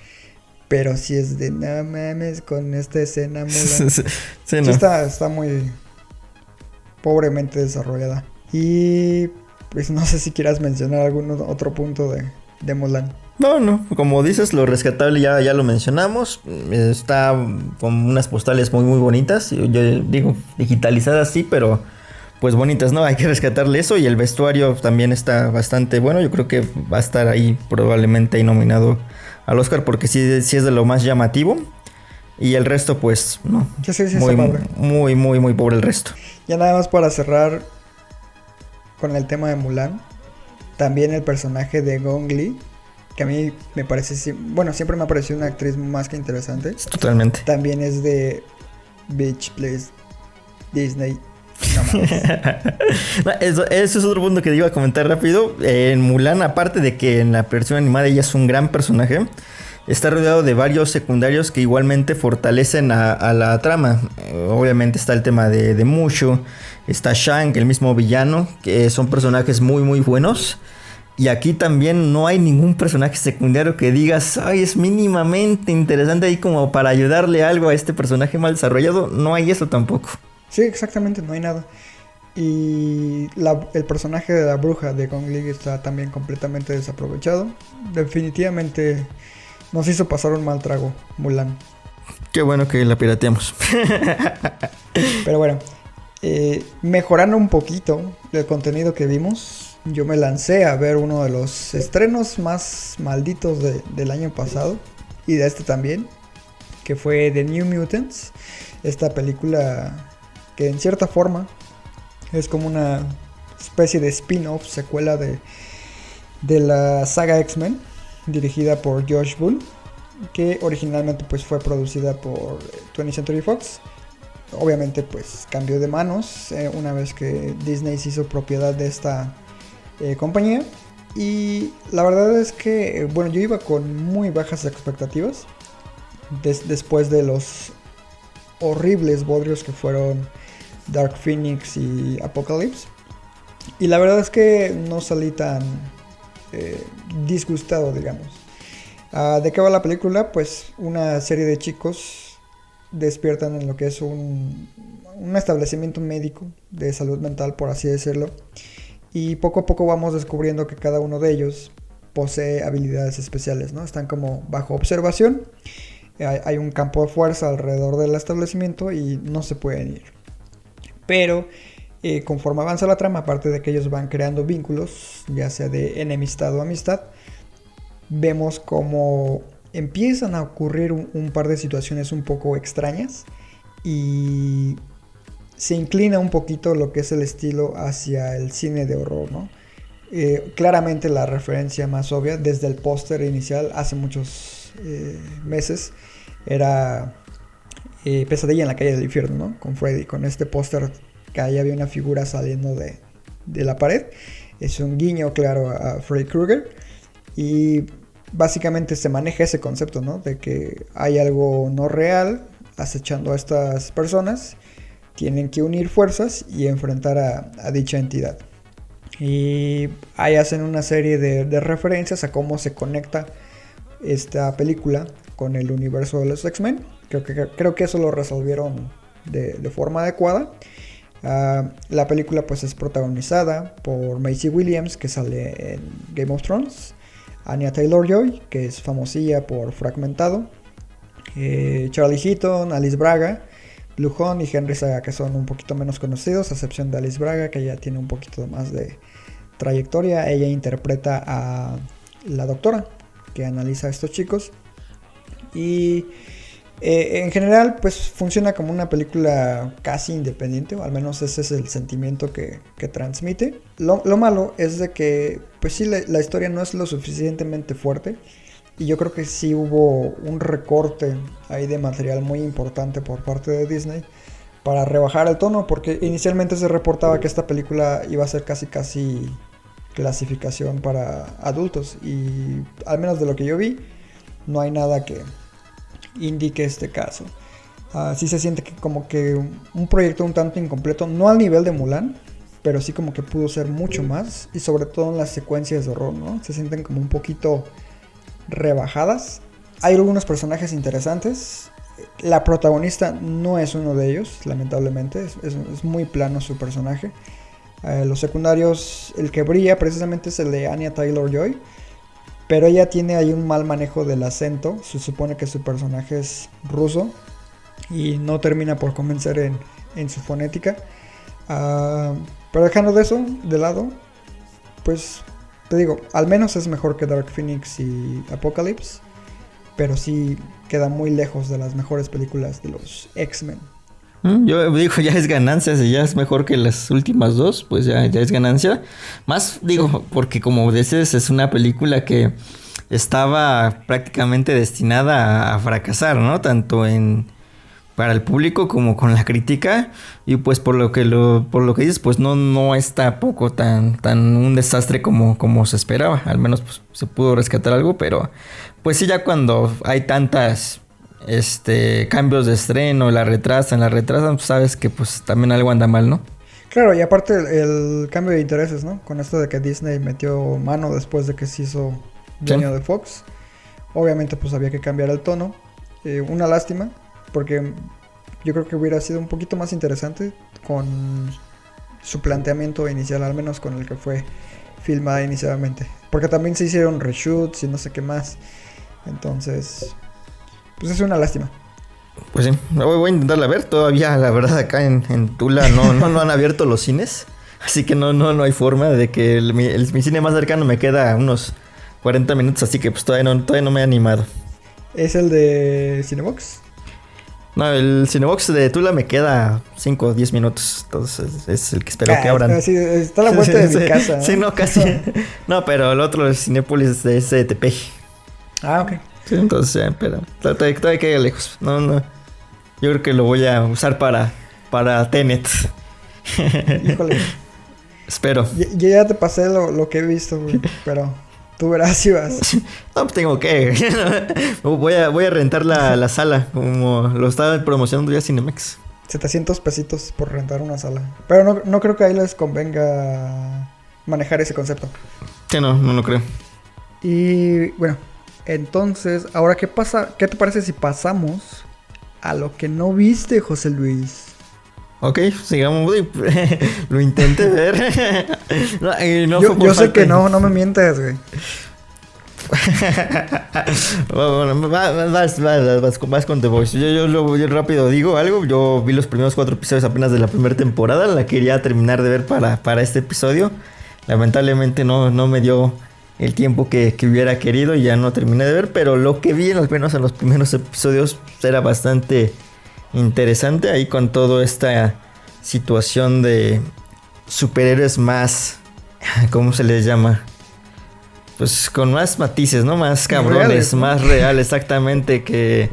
Pero sí es de no mames con esta escena Mulan. sí, está, está muy pobremente desarrollada. Y pues no sé si quieras mencionar algún otro punto de, de Mulan. No, no, como dices, lo rescatable ya, ya lo mencionamos. Está con unas postales muy, muy bonitas. Yo yo digo digitalizadas, sí, pero pues bonitas, ¿no? Hay que rescatarle eso. Y el vestuario también está bastante bueno. Yo creo que va a estar ahí probablemente ahí nominado al Oscar porque sí, sí es de lo más llamativo. Y el resto, pues, no. Sí, sí, muy, muy, muy, muy pobre el resto. Ya nada más para cerrar con el tema de Mulan. También el personaje de Gong Li. Que a mí me parece, bueno, siempre me ha parecido una actriz más que interesante. Totalmente. También es de Beach Please Disney. No Eso, eso es otro punto que iba a comentar rápido. En Mulan, aparte de que en la versión animada ella es un gran personaje, está rodeado de varios secundarios que igualmente fortalecen a, a la trama. Eh, obviamente está el tema de, de Mushu, está Shang, el mismo villano, que son personajes muy muy buenos. Y aquí también no hay ningún personaje secundario que digas, ay, es mínimamente interesante ahí como para ayudarle algo a este personaje mal desarrollado. No hay eso tampoco. Sí, exactamente, no hay nada. Y la- el personaje de la bruja de Gong Li está también completamente desaprovechado. Definitivamente nos hizo pasar un mal trago, Mulan. Qué bueno que la pirateamos. Pero bueno, eh, mejorando un poquito el contenido que vimos, yo me lancé a ver uno de los estrenos más malditos de- del año pasado y de este también, que fue The New Mutants, esta película que en cierta forma es como una especie de spin-off, secuela de, de la saga X-Men, dirigida por Josh Bull, que originalmente pues fue producida por eh, 20th Century Fox obviamente pues cambió de manos eh, una vez que Disney se hizo propiedad de esta eh, compañía. Y la verdad es que eh, bueno yo iba con muy bajas expectativas des- después de los horribles bodrios que fueron Dark Phoenix y Apocalypse. Y la verdad es que no salí tan disgustado digamos. Ah, ¿De qué va la película? Pues una serie de chicos despiertan en lo que es un, un establecimiento médico de salud mental, por así decirlo. Y poco a poco vamos descubriendo que cada uno de ellos posee habilidades especiales, ¿no? Están como bajo observación. Hay, un campo de fuerza alrededor del establecimiento y no se pueden ir. Pero eh, conforme avanza la trama, aparte de que ellos van creando vínculos, ya sea de enemistad o amistad, vemos como empiezan a ocurrir un, par de situaciones un poco extrañas y se inclina un poquito lo que es el estilo hacia el cine de horror, ¿no? Eh, claramente la referencia más obvia desde el póster inicial hace muchos eh, meses era eh, Pesadilla en la calle del infierno, ¿no? Con Freddy, con este póster que ahí había una figura saliendo de, de la pared. Es un guiño claro a, a Freddy Krueger. Y básicamente se maneja ese concepto, ¿no? De que hay algo no real acechando a estas personas. Tienen que unir fuerzas y enfrentar a, dicha entidad. Y ahí hacen una serie de, referencias a cómo se conecta esta película con el universo de los X-Men. Creo que, creo que eso lo resolvieron de, de forma adecuada. Ah, la película pues es protagonizada por Macy Williams que sale en Game of Thrones. Anya Taylor Joy, que es famosilla por Fragmentado. eh, Charlie Heaton, Alice Braga, Blue y Henry Saga, que son un poquito menos conocidos, a excepción de Alice Braga, que ya tiene un poquito más de trayectoria. Ella interpreta a la doctora que analiza a estos chicos. Y eh, en general, pues funciona como una película casi independiente, o al menos ese es el sentimiento que, que transmite. Lo, lo, malo es de que, pues sí, la, la, historia no es lo suficientemente fuerte. Y yo creo que sí hubo un recorte ahí de material muy importante por parte de Disney para rebajar el tono, porque inicialmente se reportaba que esta película iba a ser casi casi clasificación para adultos y al menos de lo que yo vi no hay nada que indique este caso. Ah, sí se siente que como que un proyecto un tanto incompleto, no al nivel de Mulan, pero sí como que pudo ser mucho más y sobre todo en las secuencias de horror, ¿no? Se sienten como un poquito rebajadas. Hay algunos personajes interesantes. La protagonista no es uno de ellos, lamentablemente. Es, muy plano su personaje. Eh, los secundarios, el que brilla precisamente es el de Anya Taylor Joy. Pero ella tiene ahí un mal manejo del acento. Se supone que su personaje es ruso. Y no termina por convencer en, su fonética. Ah, pero dejando de eso de lado, pues te digo, al menos es mejor que Dark Phoenix y Apocalypse. Pero sí queda muy lejos de las mejores películas de los X-Men. Yo digo, ya es ganancia, si ya es mejor que las últimas dos, pues ya, ya es ganancia. Más digo, porque como dices, es una película que estaba prácticamente destinada a fracasar, ¿no? Tanto en para el público como con la crítica y pues por lo que lo por lo que dices pues no no está poco tan tan un desastre como como se esperaba al menos pues, se pudo rescatar algo pero pues sí ya cuando hay tantas este cambios de estreno la retrasan la retrasan pues sabes que pues también algo anda mal no claro y aparte el, cambio de intereses no con esto de que Disney metió mano después de que se hizo dueño de Fox obviamente pues había que cambiar el tono eh, una lástima porque yo creo que hubiera sido un poquito más interesante con su planteamiento inicial, al menos con el que fue filmada inicialmente. Porque también se hicieron reshoots y no sé qué más. Entonces, pues es una lástima. Pues sí, voy a intentarla ver. Todavía, la verdad, acá en, Tula no, no, no, han abierto los cines. Así que no, no, no hay forma de que el, mi cine más cercano me queda unos 40 minutos. Así que pues todavía no, todavía no me he animado. ¿Es el de Cinebox? No, el Cinebox de Tula me queda 5 o 10 minutos. Entonces es el que espero que ah, abran. está a la vuelta de mi casa. Sí, no, casi. no, pero el otro, el Cinepolis de STP. Ah, ok. Sí, entonces, pero todavía, todavía queda lejos. No, no. Yo creo que lo voy a usar para, para Tenet. Híjole. Espero. Yo, ya te pasé lo, lo que he visto, güey. Pero Tú verás si vas. No, pues tengo que. voy, a, voy a rentar la, sala, como lo estaba promocionando ya Cinemex. 700 pesitos por rentar una sala. Pero no, no creo que ahí les convenga manejar ese concepto. Sí, no, no lo creo. Y bueno, entonces, ahora qué pasa, ¿qué te parece si pasamos a lo que no viste, José Luis? Ok, sigamos. Lo intenté ver. no, yo, sé que no, no me mientes, güey. bueno, vas, vas, vas, con The Voice. Yo, yo, lo, rápido digo algo. Yo vi los primeros cuatro episodios apenas de la primera temporada. La quería terminar de ver para, para este episodio. Lamentablemente no, no me dio el tiempo que, que, hubiera querido y ya no terminé de ver. Pero lo que vi, al menos en los primeros episodios, era bastante interesante ahí con toda esta situación de superhéroes más, ¿cómo se les llama? Pues con más matices, ¿no? Más cabrones, más real, exactamente, que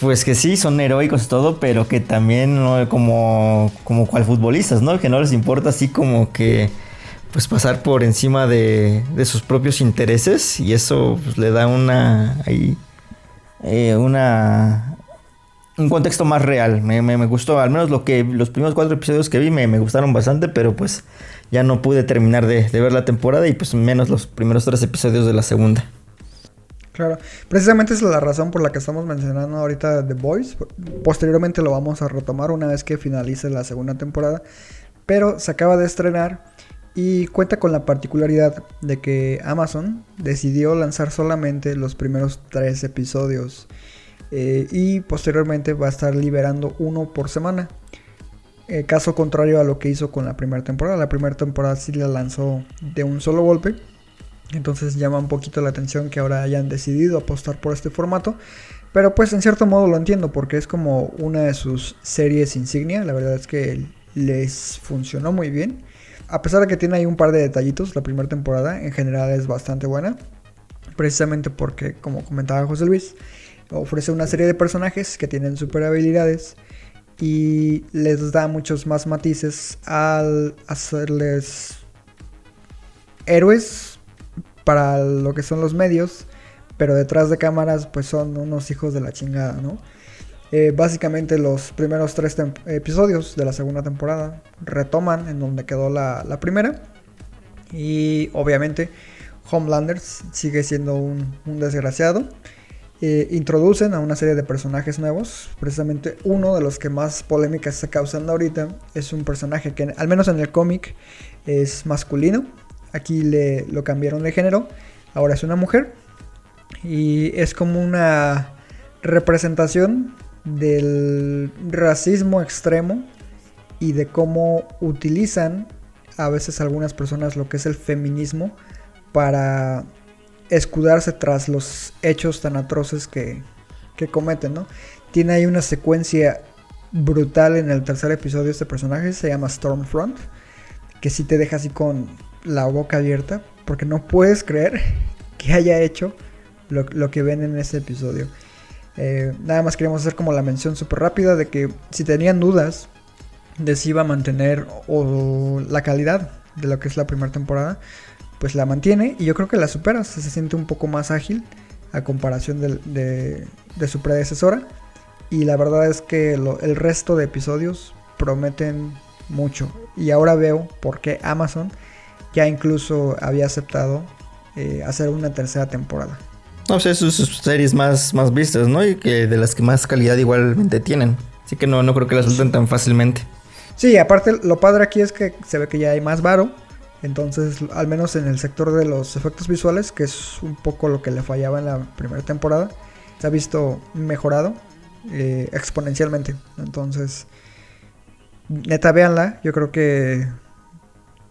pues que sí, son heroicos y todo, pero que también ¿no? como, como cual futbolistas, ¿no? Que no les importa así como que pues pasar por encima de, de sus propios intereses y eso pues, le da una ahí eh, una un contexto más real. Me, gustó, al menos lo que los primeros cuatro episodios que vi me, gustaron bastante, pero pues ya no pude terminar de, ver la temporada y pues menos los primeros tres episodios de la segunda. Claro, precisamente es la razón por la que estamos mencionando ahorita The Boys. Posteriormente lo vamos a retomar una vez que finalice la segunda temporada, pero se acaba de estrenar y cuenta con la particularidad de que Amazon decidió lanzar solamente los primeros tres episodios. Eh, y posteriormente va a estar liberando uno por semana. Eh, caso contrario a lo que hizo con la primera temporada. La primera temporada sí la lanzó de un solo golpe. Entonces llama un poquito la atención que ahora hayan decidido apostar por este formato. Pero pues en cierto modo lo entiendo porque es como una de sus series insignia. La verdad es que les funcionó muy bien. A pesar de que tiene ahí un par de detallitos, la primera temporada en general es bastante buena. Precisamente porque, como comentaba José Luis, ofrece una serie de personajes que tienen super habilidades y les da muchos más matices al hacerles héroes para lo que son los medios, pero detrás de cámaras pues son unos hijos de la chingada, ¿no? Eh, básicamente los primeros tres episodios de la segunda temporada retoman en donde quedó la, primera y obviamente Homelander sigue siendo un, desgraciado. Eh, introducen a una serie de personajes nuevos. Precisamente uno de los que más polémica está causando ahorita es un personaje que, al menos en el cómic, es masculino. Aquí le, lo cambiaron de género. Ahora es una mujer. Y es como una representación del racismo extremo y de cómo utilizan a veces algunas personas lo que es el feminismo para escudarse tras los hechos tan atroces que, que cometen. Tiene ahí una secuencia brutal en el tercer episodio de este personaje, se llama Stormfront, que sí te deja así con la boca abierta, porque no puedes creer que haya hecho lo, lo que ven en ese episodio. Eh, nada más queremos hacer como la mención súper rápida de que si tenían dudas de si iba a mantener o la calidad de lo que es la primera temporada, pues la mantiene y yo creo que la supera, se siente un poco más ágil a comparación de, su predecesora. Y la verdad es que el resto de episodios prometen mucho. Y ahora veo por qué Amazon ya incluso había aceptado eh, hacer una tercera temporada. No sé, sus, series más, más vistas, ¿no? Y que de las que más calidad igualmente tienen. Así que no, no creo que las suelten tan fácilmente. Sí, aparte lo padre aquí es que se ve que ya hay más varo entonces, al menos en el sector de los efectos visuales, que es un poco lo que le fallaba en la primera temporada, se ha visto mejorado eh, exponencialmente. Entonces, neta, véanla. Yo creo que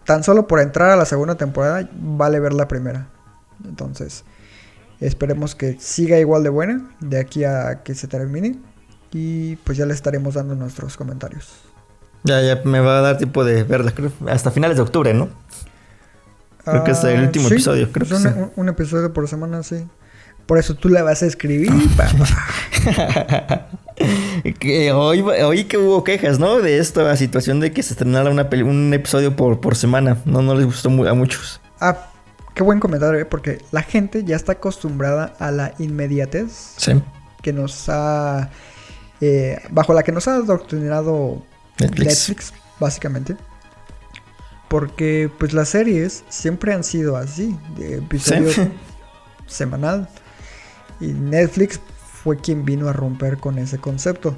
tan solo por entrar a la segunda temporada vale ver la primera. Entonces, esperemos que siga igual de buena de aquí a que se termine. Y pues ya le estaremos dando nuestros comentarios. Ya, ya me va a dar tiempo de verla, creo, hasta finales de octubre, ¿no? Creo que es el ah, último episodio, creo que un, un, episodio por semana, sí. Por eso tú la vas a escribir, papá. que hoy, hoy que hubo quejas, ¿no? De esta situación de que se estrenara una un episodio por, por semana. No, no les gustó a muchos. Ah, qué buen comentario, ¿eh? porque la gente ya está acostumbrada a la inmediatez. Sí. Que nos ha... Eh, bajo la que nos ha adoctrinado Netflix, básicamente. Porque pues las series siempre han sido así, de episodio semanal. Y Netflix fue quien vino a romper con ese concepto.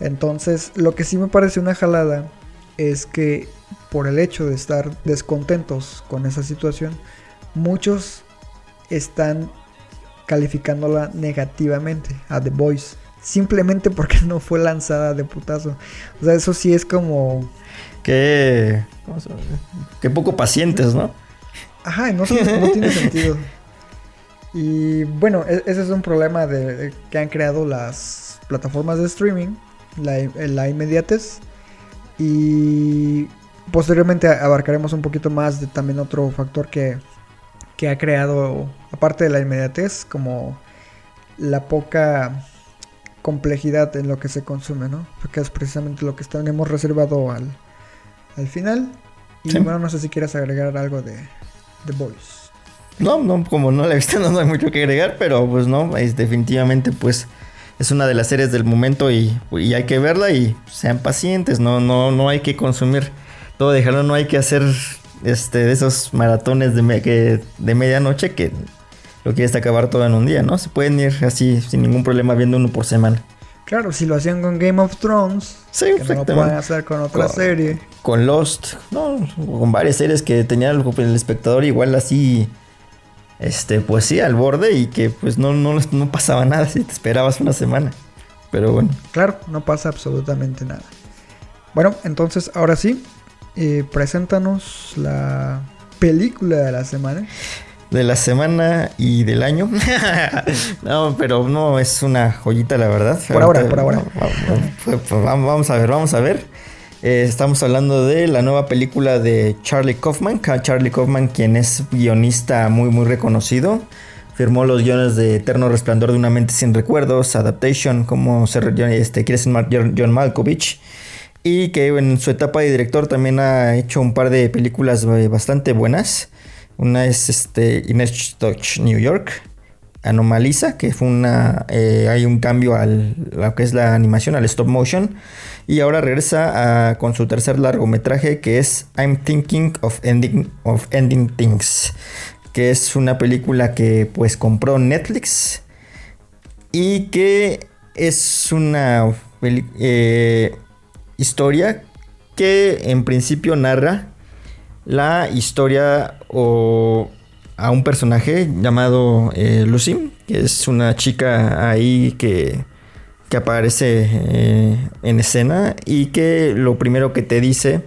Entonces, lo que sí me parece una jalada es que por el hecho de estar descontentos con esa situación, muchos están calificándola negativamente a The Voice simplemente porque no fue lanzada de putazo. O sea, eso sí es como... Que... Que poco pacientes, ¿no? Ajá, no, no tiene sentido. Y bueno, e-, ese es un problema de, que han creado las plataformas de streaming, la, la inmediatez. Y posteriormente abarcaremos un poquito más de también otro factor que, que ha creado, aparte de la inmediatez, como la poca complejidad en lo que se consume, ¿no? Porque es precisamente lo que tenemos reservado al, al final. Y bueno, no sé si quieres agregar algo de The Boys. No, no, como no la he visto, no, hay mucho que agregar, pero pues no, es definitivamente pues es una de las series del momento y, hay que verla y sean pacientes, no, no, no hay que consumir todo, dejarlo, no hay que hacer este, de esos maratones de, que, de medianoche que lo quieres acabar todo en un día, ¿no? Se pueden ir así sin ningún problema viendo uno por semana. Claro, si lo hacían con Game of Thrones, sí, que no lo pueden hacer con otra serie. Con Lost, no, con varias series que tenía el, el, espectador igual así, este, pues sí, al borde y que pues no, no, no pasaba nada si te esperabas una semana. Pero bueno. Claro, no pasa absolutamente nada. Bueno, entonces ahora sí, eh, preséntanos la película de la semana de la semana y del año. no, pero no, es una joyita, la verdad. Por ahora, por ahora. Pues, pues, vamos a ver, vamos a ver. Eh, estamos hablando de la nueva película de Charlie Kaufman. Charlie Kaufman, quien es guionista muy, muy reconocido. firmó los guiones de Eterno Resplandor de una mente sin recuerdos, Adaptation, como se este, quiere ser John Malkovich. Y que en su etapa de director también ha hecho un par de películas eh, bastante buenas. Una es este, Touch New York, Anomaliza, que fue una. Eh, hay un cambio a lo que es la animación, al stop motion. Y ahora regresa con su tercer largometraje, que es I'm Thinking of Ending, of Ending Things. Que es una película que pues compró Netflix. Y que es una eh, historia que en principio narra la historia o a un personaje llamado eh, Lucy, que es una chica ahí que, que aparece eh, en escena y que lo primero que te dice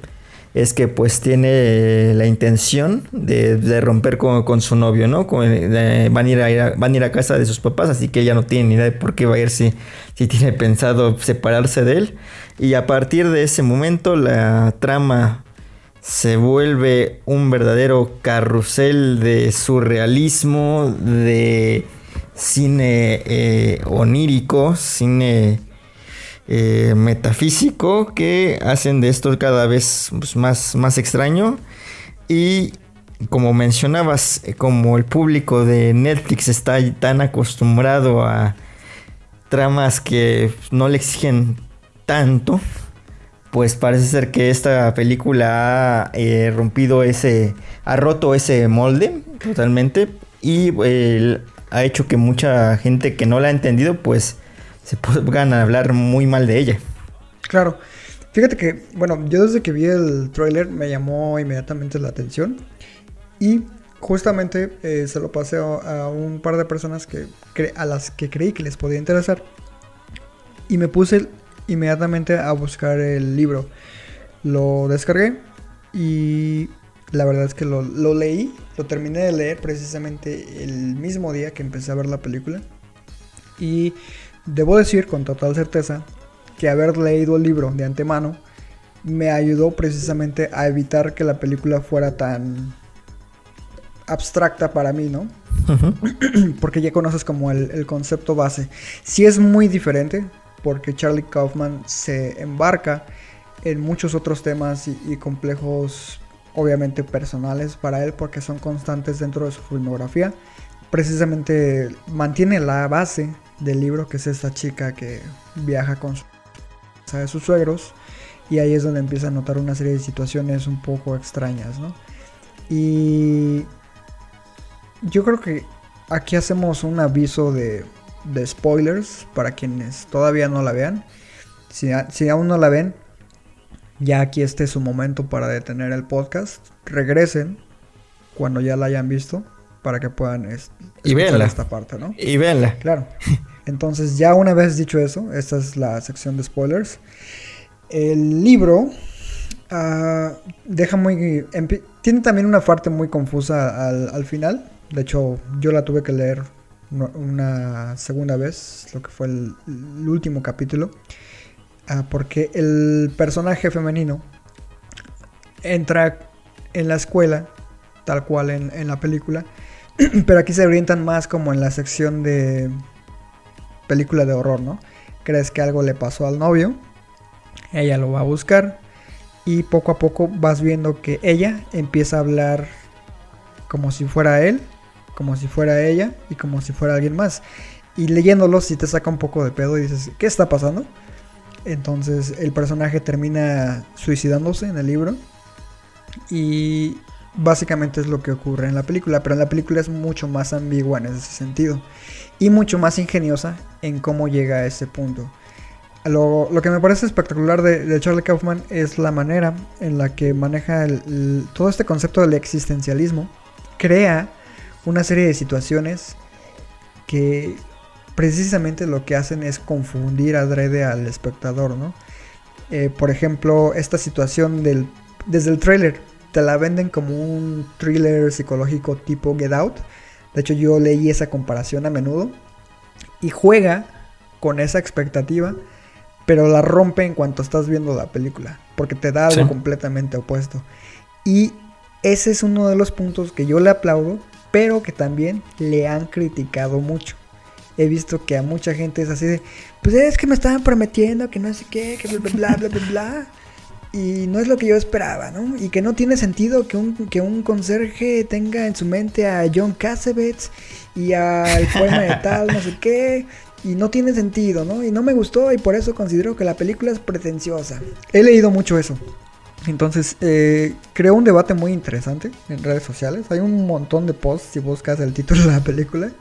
es que pues tiene la intención de, romper con, su novio, ¿no? van, a ir a, van ir a casa de sus papás, así que ella no tiene ni idea de por qué va a ir si, si tiene pensado separarse de él. Y a partir de ese momento la trama se vuelve un verdadero carrusel de surrealismo, de cine eh, onírico, cine eh, metafísico, que hacen de esto cada vez pues, más, más extraño. Y como mencionabas, como el público de Netflix está tan acostumbrado a tramas que no le exigen tanto, pues parece ser que esta película ha eh, rompido ese, ha roto ese molde totalmente y ha hecho que mucha gente que no la ha entendido, pues se pongan a hablar muy mal de ella. Claro. Fíjate que, bueno, yo desde que vi el tráiler me llamó inmediatamente la atención y justamente eh, se lo pasé a, un par de personas que a las que creí que les podía interesar y me puse inmediatamente a buscar el libro. Lo descargué y la verdad es que lo, leí, lo terminé de leer precisamente el mismo día que empecé a ver la película. Y debo decir con total certeza que haber leído el libro de antemano me ayudó precisamente a evitar que la película fuera tan abstracta para mí, ¿no? Porque ya conoces como el, el, concepto base. Si es muy diferente, porque Charlie Kaufman se embarca en muchos otros temas y, complejos obviamente personales para él porque son constantes dentro de su filmografía. Precisamente mantiene la base del libro que es esta chica que viaja con su, sus suegros y ahí es donde empieza a notar una serie de situaciones un poco extrañas, ¿no? Y yo creo que aquí hacemos un aviso de de spoilers para quienes todavía no la vean. Si, aún no la ven, ya aquí este es su momento para detener el podcast. Regresen cuando ya la hayan visto para que puedan y verla esta parte, ¿no? Y verla. Claro. Entonces, ya una vez dicho eso, esta es la sección de spoilers. El libro ah, deja muy. Tiene también una parte muy confusa al, al final. De hecho, yo la tuve que leer una segunda vez, lo que fue el, último capítulo, ah, porque el personaje femenino entra en la escuela, tal cual en, la película, pero aquí se orientan más como en la sección de película de horror, ¿no? Crees que algo le pasó al novio, ella lo va a buscar y poco a poco vas viendo que ella empieza a hablar como si fuera él como si fuera ella y como si fuera alguien más. Y leyéndolo si te saca un poco de pedo y dices, ¿qué está pasando? Entonces el personaje termina suicidándose en el libro. Y básicamente es lo que ocurre en la película. Pero en la película es mucho más ambigua en ese sentido. Y mucho más ingeniosa en cómo llega a ese punto. Lo, que me parece espectacular de, Charlie Kaufman es la manera en la que maneja todo este concepto del existencialismo. Crea una serie de situaciones que precisamente lo que hacen es confundir adrede al espectador, ¿no? Eh, por ejemplo, esta situación desde el trailer te la venden como un thriller psicológico tipo Get Out. De hecho, yo leí esa comparación a menudo y juega con esa expectativa, pero la rompe en cuanto estás viendo la película, porque te da algo completamente opuesto. Y ese es uno de los puntos que yo le aplaudo pero que también le han criticado mucho. He visto que a mucha gente es así de, pues es que me estaban prometiendo que no sé qué, que bla, bla, bla, bla, bla. Y no es lo que yo esperaba, ¿no? Y que no tiene sentido que un, que un conserje tenga en su mente a John Cassavetes y al poema de tal, no sé qué. Y no tiene sentido, ¿no? Y no me gustó y por eso considero que la película es pretenciosa. He leído mucho eso. Entonces, eh, creo un debate muy interesante en redes sociales. Hay un montón de posts si buscas el título de la película.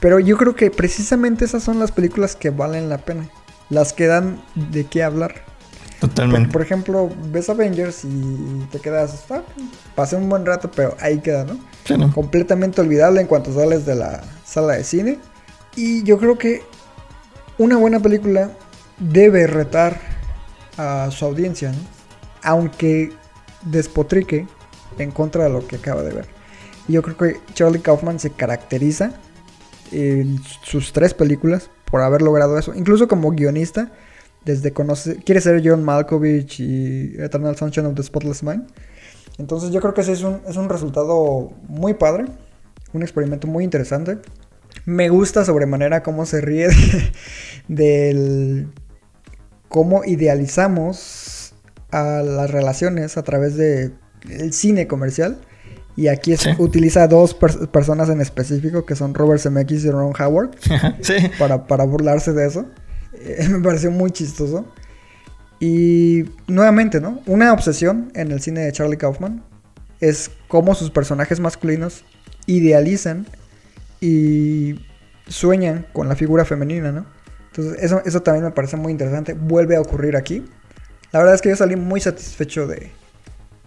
Pero yo creo que precisamente esas son las películas que valen la pena. Las que dan de qué hablar. Totalmente. Por, por ejemplo, ves Avengers y te quedas, ah, pasé un buen rato, pero ahí queda, ¿no? Sí, ¿no? Completamente olvidable en cuanto sales de la sala de cine. Y yo creo que una buena película debe retar a su audiencia, ¿no? Aunque despotrique en contra de lo que acaba de ver. Y yo creo que Charlie Kaufman se caracteriza en sus tres películas por haber logrado eso. Incluso como guionista, desde conoce, quiere ser John Malkovich y Eternal Sunshine of the Spotless Mind. Entonces yo creo que ese es un, es un resultado muy padre, un experimento muy interesante. Me gusta sobremanera cómo se ríe de- del cómo idealizamos a las relaciones a través de el cine comercial. Y aquí es- Sí. utiliza dos pers- personas en específico que son Robert Zemeckis y Ron Howard sí. para, para burlarse de eso. Me pareció muy chistoso. Y nuevamente, ¿no? Una obsesión en el cine de Charlie Kaufman es cómo sus personajes masculinos idealizan y sueñan con la figura femenina, ¿no? Entonces, eso, eso también me parece muy interesante. Vuelve a ocurrir aquí. La verdad es que yo salí muy satisfecho de,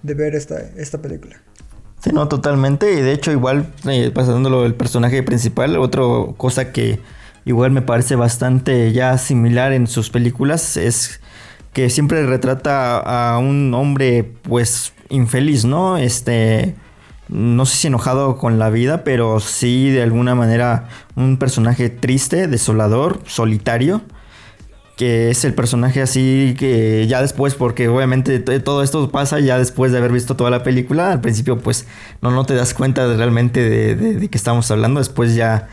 de ver esta, esta película. Sí, no, totalmente. Y de hecho, igual, eh, pasándolo el personaje principal, otra cosa que igual me parece bastante ya similar en sus películas es que siempre retrata a un hombre, pues, infeliz, ¿no? Este. No sé si enojado con la vida, pero sí de alguna manera un personaje triste, desolador, solitario que es el personaje así que ya después, porque obviamente todo esto pasa ya después de haber visto toda la película, al principio pues no, no te das cuenta realmente de, de, de qué estamos hablando, después ya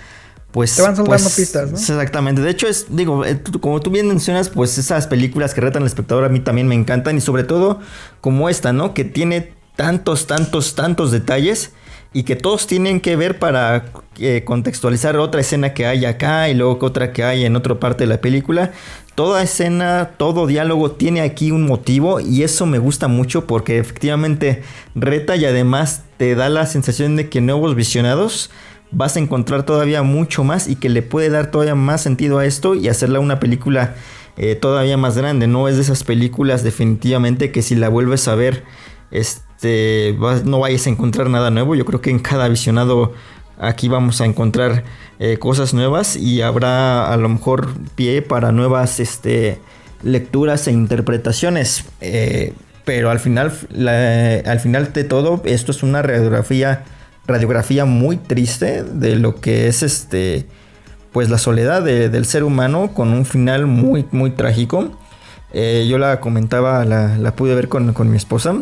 pues... Te van soltando pues, pistas, ¿no? Exactamente, de hecho es, digo, eh, como tú bien mencionas, pues esas películas que retan al espectador a mí también me encantan y sobre todo como esta, ¿no? Que tiene tantos, tantos, tantos detalles y que todos tienen que ver para eh, contextualizar otra escena que hay acá y luego otra que hay en otra parte de la película. Toda escena, todo diálogo tiene aquí un motivo y eso me gusta mucho porque efectivamente reta y además te da la sensación de que nuevos visionados vas a encontrar todavía mucho más y que le puede dar todavía más sentido a esto y hacerla una película eh, todavía más grande. No es de esas películas definitivamente que si la vuelves a ver este, no vayas a encontrar nada nuevo. Yo creo que en cada visionado aquí vamos a encontrar eh, cosas nuevas y habrá a lo mejor pie para nuevas este, lecturas e interpretaciones. Eh, pero al final, al final de todo, esto es una radiografía, radiografía muy triste de lo que es este, pues la soledad de- del ser humano con un final muy, muy trágico. Eh, yo la comentaba, la, pude ver con, con mi esposa.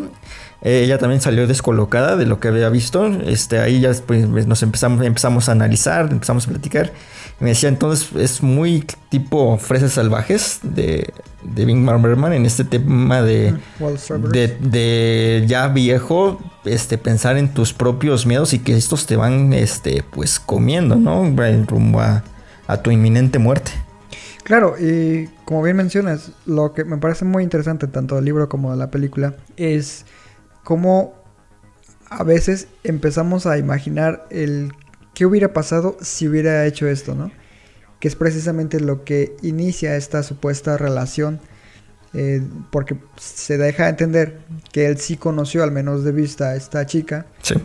Eh, ella también salió descolocada de lo que había visto. Este, ahí ya después nos empezamos, empezamos a analizar, empezamos a platicar. Me decía, entonces es muy tipo fresas salvajes de, de Ingmar Bergman en este tema de, Strawberries. de, de ya viejo, este, pensar en tus propios miedos y que estos te van, este, pues comiendo, ¿no? Rumbo a, a tu inminente muerte. Claro, y como bien mencionas, lo que me parece muy interesante tanto del libro como de la película es cómo a veces empezamos a imaginar el qué hubiera pasado si hubiera hecho esto, ¿no? Que es precisamente lo que inicia esta supuesta relación, eh, porque se deja entender que él sí conoció al menos de vista a esta chica Sí.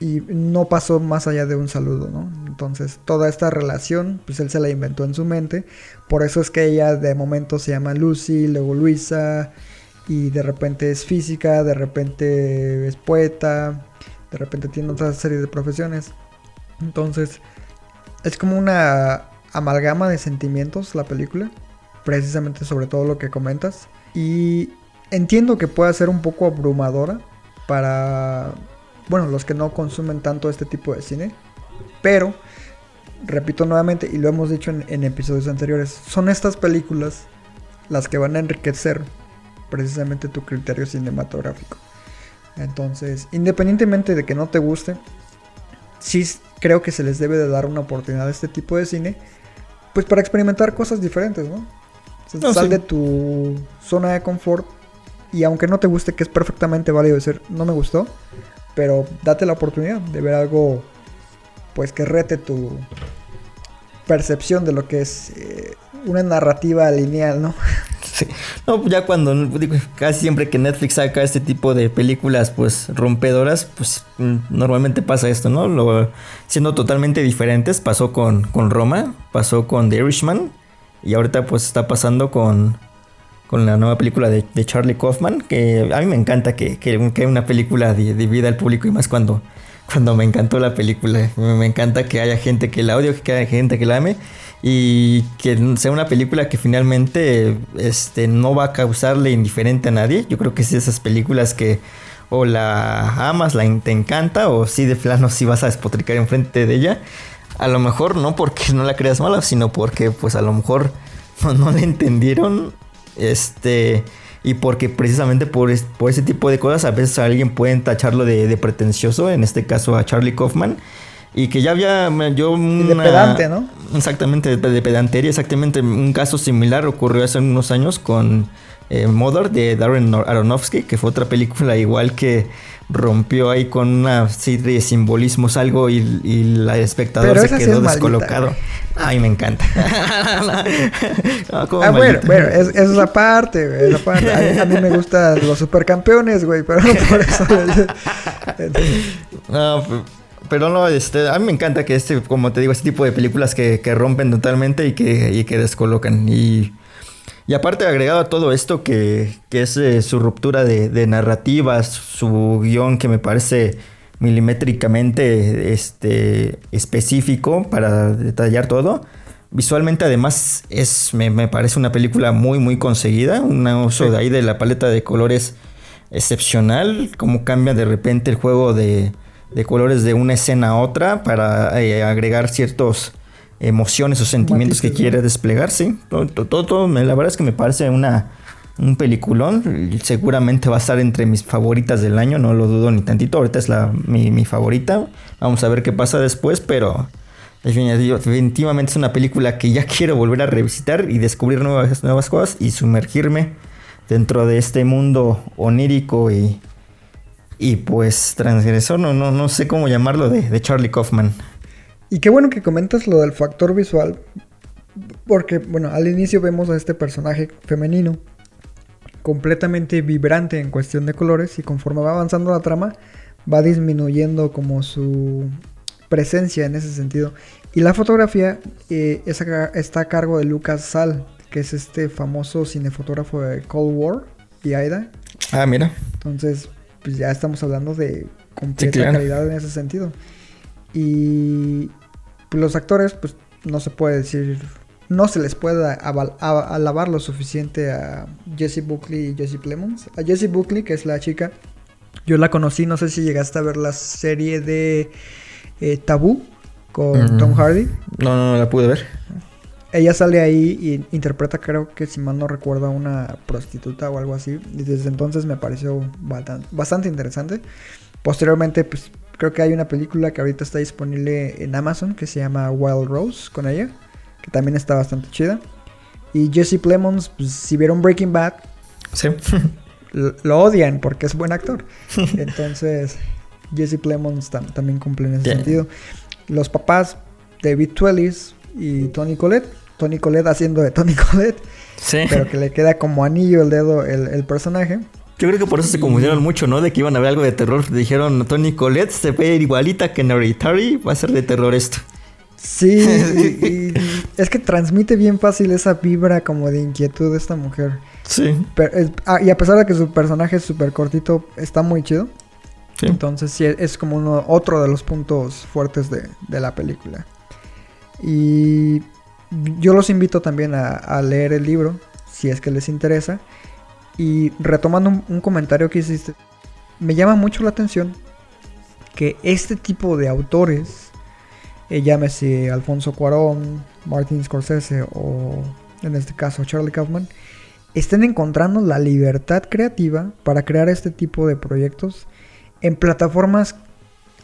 y no pasó más allá de un saludo, ¿no? Entonces, toda esta relación, pues él se la inventó en su mente. Por eso es que ella de momento se llama Lucy, luego Luisa, y de repente es física, de repente es poeta, de repente tiene otra serie de profesiones. Entonces, es como una amalgama de sentimientos la película, precisamente sobre todo lo que comentas. Y entiendo que pueda ser un poco abrumadora para bueno, los que no consumen tanto este tipo de cine. Pero, repito nuevamente, y lo hemos dicho en, en episodios anteriores, son estas películas las que van a enriquecer precisamente tu criterio cinematográfico. Entonces, independientemente de que no te guste, sí creo que se les debe de dar una oportunidad a este tipo de cine, pues para experimentar cosas diferentes, ¿no? O sea, No, sal sí. de tu zona de confort y aunque no te guste, que es perfectamente válido decir, no me gustó, pero date la oportunidad de ver algo, pues que rete tu percepción de lo que es eh, una narrativa lineal, ¿no? Sí. No, ya cuando casi siempre que Netflix saca este tipo de películas pues rompedoras, pues normalmente pasa esto, ¿no? Lo, siendo totalmente diferentes, pasó con, con Roma, pasó con The Irishman y ahorita pues está pasando con, con la nueva película de, Charlie Kaufman, que a mí me encanta que, que, que una película di- divida al público y más cuando, cuando me encantó la película. Me, me encanta que haya gente que la odie, que haya gente que la ame y que sea una película que finalmente este, no va a causarle indiferente a nadie. Yo creo que de esas películas que o la amas, la te encanta, o si de plano si vas a despotricar enfrente de ella. A lo mejor no porque no la creas mala, sino porque pues a lo mejor no, no la entendieron. Este. Y porque precisamente por, por ese tipo de cosas a veces alguien pueden tacharlo de pretencioso, en este caso a Charlie Kaufman. Y que ya había me- yo de pedante, ¿no? Exactamente, de, de pedantería, exactamente. Un caso similar ocurrió hace unos años con eh, Mother de Darren Aronofsky, que fue otra película igual que rompió ahí con una serie de simbolismos algo y, y la espectador se sí quedó es maldita, descolocado. güey. Ay, me encanta. Ah, ¿cómo Ah, bueno, maldita? bueno, es, es esa parte, güey, esa parte. A mí, a mí me gustan los supercampeones, güey, pero no por eso. No, pero no, este, a mí me encanta que este, como te digo, este tipo de películas que, que rompen totalmente y que, y que descolocan. Y, y aparte agregado a todo esto que, que es eh, su ruptura de, de narrativas, su guion que me parece milimétricamente este, específico para detallar todo. Visualmente además es, me, me parece una película muy muy conseguida, un uso de ahí de la paleta de colores excepcional, cómo cambia de repente el juego de, de colores de una escena a otra para eh, agregar ciertos emociones o sentimientos que quiere desplegar, sí. Todo, todo, todo- la verdad es que me parece una, un peliculón. Seguramente va a estar entre mis favoritas del año, no lo dudo ni tantito. Ahorita es la, mi, mi favorita. Vamos a ver qué pasa después, pero definitivamente es una película que ya quiero volver a revisitar y descubrir nuevas, nuevas cosas y sumergirme dentro de este mundo onírico y, y pues transgresor, no, no, no sé cómo llamarlo, de, de Charlie Kaufman. y qué bueno que comentas lo del factor visual, porque, bueno, al inicio vemos a este personaje femenino completamente vibrante en cuestión de colores y conforme va avanzando la trama va disminuyendo como su presencia en ese sentido. Y la fotografía eh, es a- está a cargo de Lucas Sal, que es este famoso cinefotógrafo de Cold War y Aida. Ah, mira. Entonces, pues ya estamos hablando de completa Sí, claro. calidad en ese sentido. Y pues, los actores, pues no se puede decir, no se les puede alabar lo suficiente a Jessie Buckley y Jessie Plemons. A Jessie Buckley, que es la chica, yo la conocí, no sé si llegaste a ver la serie de eh, Tabú con Mm. Tom Hardy. No, no, no la pude ver. Ella sale ahí y interpreta, creo que si mal no recuerdo, a una prostituta o algo así. Y desde entonces me pareció bastante, interesante. Posteriormente, pues creo que hay una película que ahorita está disponible en Amazon que se llama Wild Rose con ella, que también está bastante chida. Y Jesse Plemons, pues si vieron Breaking Bad, Sí. lo, lo odian porque es buen actor. Entonces, Jesse Plemons tam- también cumple en ese sentido. Los papás, David Twellis y Tony Collette. Tony Collette haciendo de Tony Collette, sí. pero que le queda como anillo el dedo el, el personaje. Yo creo que por eso se confundieron mucho, ¿no? De que iban a ver algo de terror. Dijeron, Tony Colette se ve igualita que en Hereditary. Va a ser de terror esto. Sí, y- y es que transmite bien fácil esa vibra como de inquietud de esta mujer. Sí. Pero es- ah, y a pesar de que su personaje es súper cortito, está muy chido. Sí. Entonces sí, es como uno, otro de los puntos fuertes de, de la película. Y yo los invito también a, leer el libro, si es que les interesa. Y retomando un, un comentario que hiciste, me llama mucho la atención que este tipo de autores, eh, llámese Alfonso Cuarón, Martin Scorsese o en este caso Charlie Kaufman, estén encontrando la libertad creativa para crear este tipo de proyectos en plataformas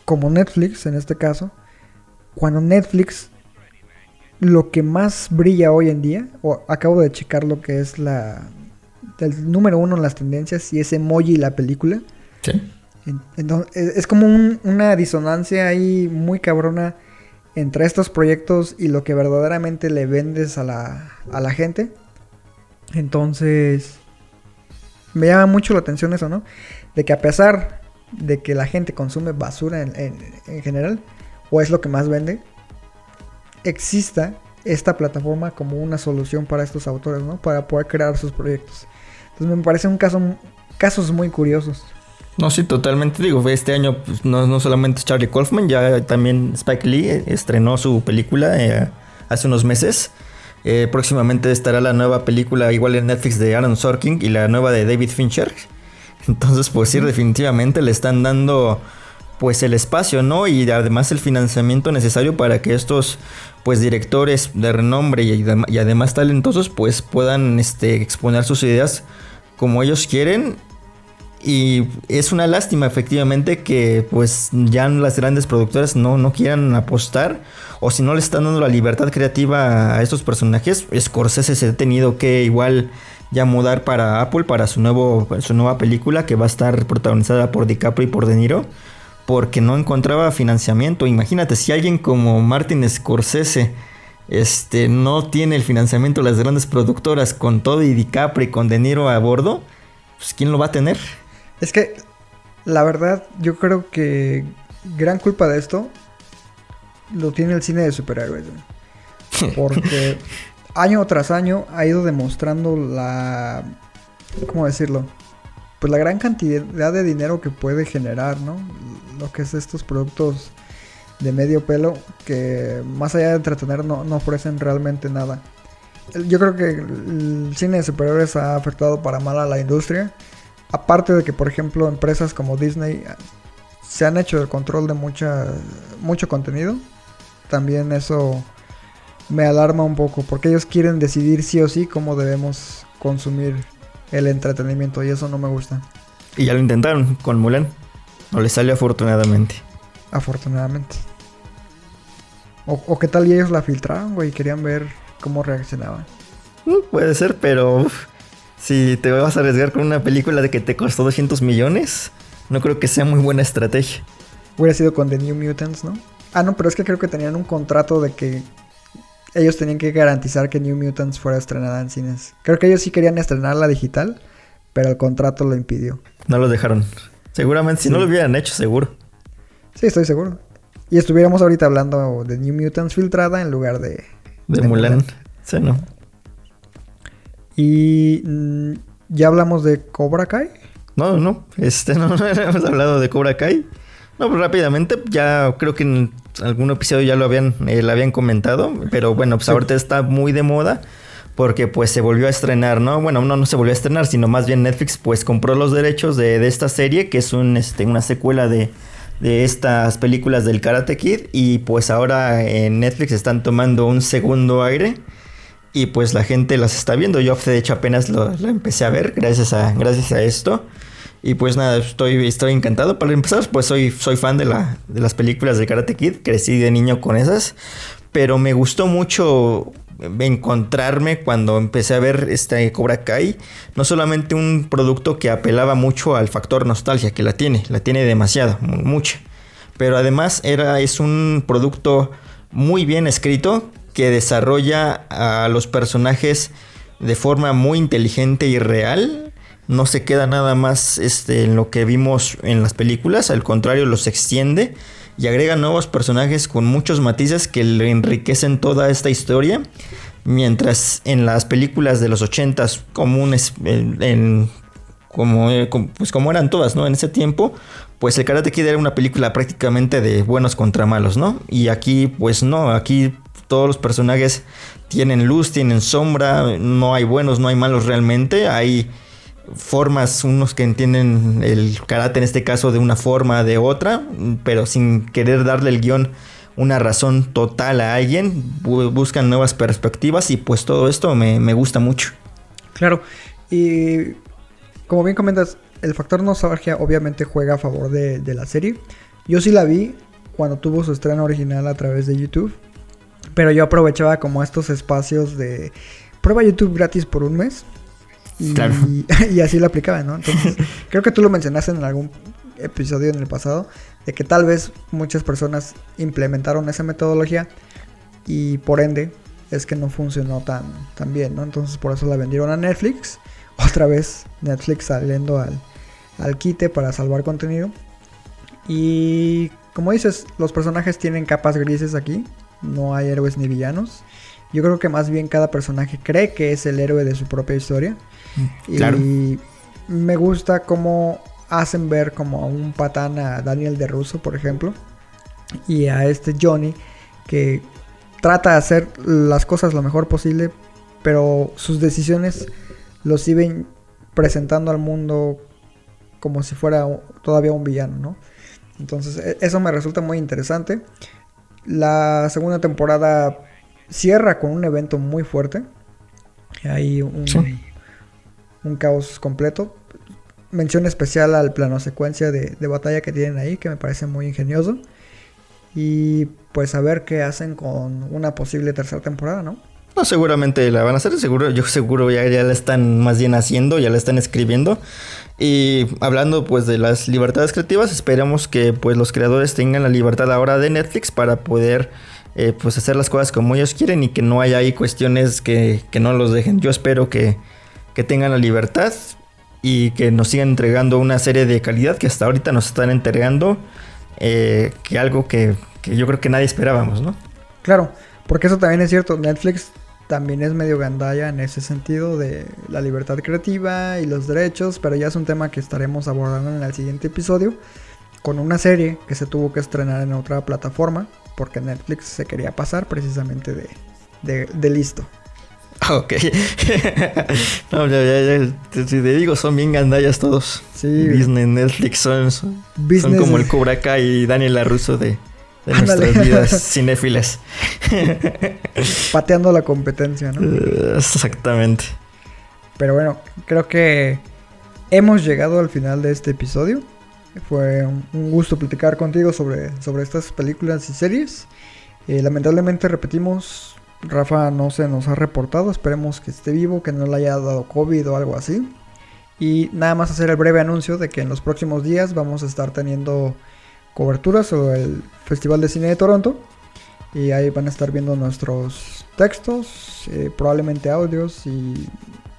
como Netflix, en este caso, cuando Netflix lo que más brilla hoy en día, o acabo de checar lo que es la el número uno en las tendencias y es emoji la película. Sí. Entonces, es como un- una disonancia ahí muy cabrona entre estos proyectos y lo que verdaderamente le vendes a la, a la gente. Entonces, me llama mucho la atención eso, ¿no? De que a pesar de que la gente consume basura en, en- en general, o es lo que más vende, exista esta plataforma como una solución para estos autores, ¿no? Para poder crear sus proyectos. Entonces me parece un caso, casos muy curiosos. No, sí, totalmente. Digo, este año pues, no, no solamente Charlie Kaufman, ya también Spike Lee eh, estrenó su película eh, hace unos meses. Eh, próximamente estará la nueva película igual en Netflix de Aaron Sorkin y la nueva de David Fincher. Entonces, pues sí, definitivamente le están dando pues el espacio, ¿no? Y además el financiamiento necesario para que estos pues directores de renombre y, adem- y además talentosos pues puedan este, exponer sus ideas como ellos quieren y es una lástima efectivamente que pues ya las grandes productoras no, no quieran apostar o si no le están dando la libertad creativa a estos personajes, Scorsese se ha tenido que igual ya mudar para Apple para su, nuevo, su nueva película que va a estar protagonizada por DiCaprio y por De Niro porque no encontraba financiamiento. Imagínate si alguien como Martin Scorsese este, no tiene el financiamiento de las grandes productoras con todo y DiCaprio y con De Niro a bordo, pues ¿quién lo va a tener? Es que, la verdad, yo creo que gran culpa de esto lo tiene el cine de superhéroes. Porque año tras año ha ido demostrando la... ¿Cómo decirlo? Pues la gran cantidad de dinero que puede generar, ¿no? Lo que es estos productos de medio pelo que más allá de entretener no, no ofrecen realmente nada. Yo creo que el cine de superhéroes ha afectado para mal a la industria. Aparte de que, por ejemplo, empresas como Disney se han hecho el control de mucha, mucho contenido. También eso me alarma un poco porque ellos quieren decidir sí o sí cómo debemos consumir el entretenimiento y eso no me gusta, Y ya lo intentaron con Mulan. No le salió afortunadamente. afortunadamente. O, o qué tal y ellos la filtraron, güey, y querían ver cómo reaccionaban. Mm, Puede ser, pero uf, si te vas a arriesgar con una película de que te costó 200 millones, no creo que sea muy buena estrategia. Hubiera sido con The New Mutants, ¿no? Ah, no, pero es que creo que tenían un contrato de que ellos tenían que garantizar que New Mutants fuera estrenada en cines. Creo que ellos sí querían estrenarla digital, pero el contrato lo impidió. No lo dejaron. Seguramente, si no lo hubieran hecho, seguro. Sí, estoy seguro. Y estuviéramos ahorita hablando de New Mutants filtrada en lugar de... De, de Mulan. Sí, no. Y mm, ya hablamos de Cobra Kai. No, no, este, no, no hemos hablado de Cobra Kai. No, pues rápidamente, ya creo que en algún episodio ya lo habían, eh, lo habían comentado, pero bueno, pues ahorita está muy de moda porque pues se volvió a estrenar, ¿no? Bueno, no, no se volvió a estrenar, sino más bien Netflix pues compró los derechos de, de esta serie, que es un, este, una secuela de, de estas películas del Karate Kid y pues ahora en Netflix están tomando un segundo aire. Y pues la gente las está viendo. Yo de hecho apenas lo, lo empecé a ver gracias a, gracias a esto. Y pues nada, estoy, estoy encantado. Para empezar, pues soy, soy fan de, la, de las películas de Karate Kid. Crecí de niño con esas. Pero me gustó mucho encontrarme cuando empecé a ver este Cobra Kai. No solamente un producto que apelaba mucho al factor nostalgia, que la tiene, la tiene demasiado, mu- mucha. Pero además era, es un producto muy bien escrito que desarrolla a los personajes de forma muy inteligente y real. No se queda nada más este, en lo que vimos en las películas, al contrario, los extiende y agrega nuevos personajes con muchos matices que le enriquecen toda esta historia. Mientras en las películas de los 80s comunes, en, como, eh, pues como eran todas, ¿no? En ese tiempo, pues el Karate Kid era una película prácticamente de buenos contra malos, ¿no? Y aquí, pues no, aquí todos los personajes tienen luz, tienen sombra, no hay buenos, no hay malos realmente, hay formas, unos que entienden el karate en este caso de una forma, de otra, pero sin querer darle el guion una razón total a alguien, bu- buscan nuevas perspectivas y pues todo esto me, me gusta mucho. Claro, y como bien comentas, el factor nostalgia obviamente juega a favor de, de la serie. Yo sí la vi cuando tuvo su estreno original a través de YouTube, pero yo aprovechaba como estos espacios de prueba YouTube gratis por un mes. Y, Claro. y así lo aplicaba, ¿no? Entonces, creo que tú lo mencionaste en algún episodio en el pasado, de que tal vez muchas personas implementaron esa metodología y por ende es que no funcionó tan, tan bien, ¿no? Entonces por eso la vendieron a Netflix. Otra vez Netflix saliendo al, al quite para salvar contenido. Y como dices, los personajes tienen capas grises aquí. No hay héroes ni villanos. Yo creo que más bien cada personaje cree que es el héroe de su propia historia. claro. Y me gusta cómo hacen ver como a un patán a Daniel de Russo, por ejemplo. Y a este Johnny que trata de hacer las cosas lo mejor posible, pero sus decisiones los siguen presentando al mundo como si fuera todavía un villano, ¿no? Entonces, e- eso me resulta muy interesante. La segunda temporada cierra con un evento muy fuerte. Hay un, Sí. un caos completo. Mención especial al plano secuencia de, de batalla que tienen ahí, que me parece muy ingenioso. Y pues a ver qué hacen con una posible tercera temporada, ¿no? No, seguramente la van a hacer, seguro, yo seguro ya, ya la están más bien haciendo, ya la están escribiendo. Y hablando pues de las libertades creativas, esperamos que pues los creadores tengan la libertad ahora de Netflix para poder eh, pues hacer las cosas como ellos quieren y que no haya ahí cuestiones que, que no los dejen. Yo espero que, que tengan la libertad y que nos sigan entregando una serie de calidad que hasta ahorita nos están entregando, eh, que algo que, que yo creo que nadie esperábamos, ¿no? Claro, porque eso también es cierto. Netflix también es medio gandalla en ese sentido de la libertad creativa y los derechos, pero ya es un tema que estaremos abordando en el siguiente episodio con una serie que se tuvo que estrenar en otra plataforma porque Netflix se quería pasar precisamente de, de, de listo. Ok. no, ya, ya, ya, te- Si te digo, son bien gandallas todos. Sí. Disney, Netflix, son, son, como el Cobra Kai y Daniel LaRusso de, nuestras vidas cinéfilas. Pateando la competencia, ¿no? Eh, Exactamente. Pero bueno, creo que hemos llegado al final de este episodio. Fue un gusto platicar contigo sobre, sobre estas películas y series. Eh, lamentablemente repetimos, Rafa no se nos ha reportado. Esperemos que esté vivo, que no le haya dado COVID o algo así. Y nada más hacer el breve anuncio de que en los próximos días vamos a estar teniendo cobertura sobre el Festival de Cine de Toronto. Y ahí van a estar viendo nuestros textos, eh, probablemente audios y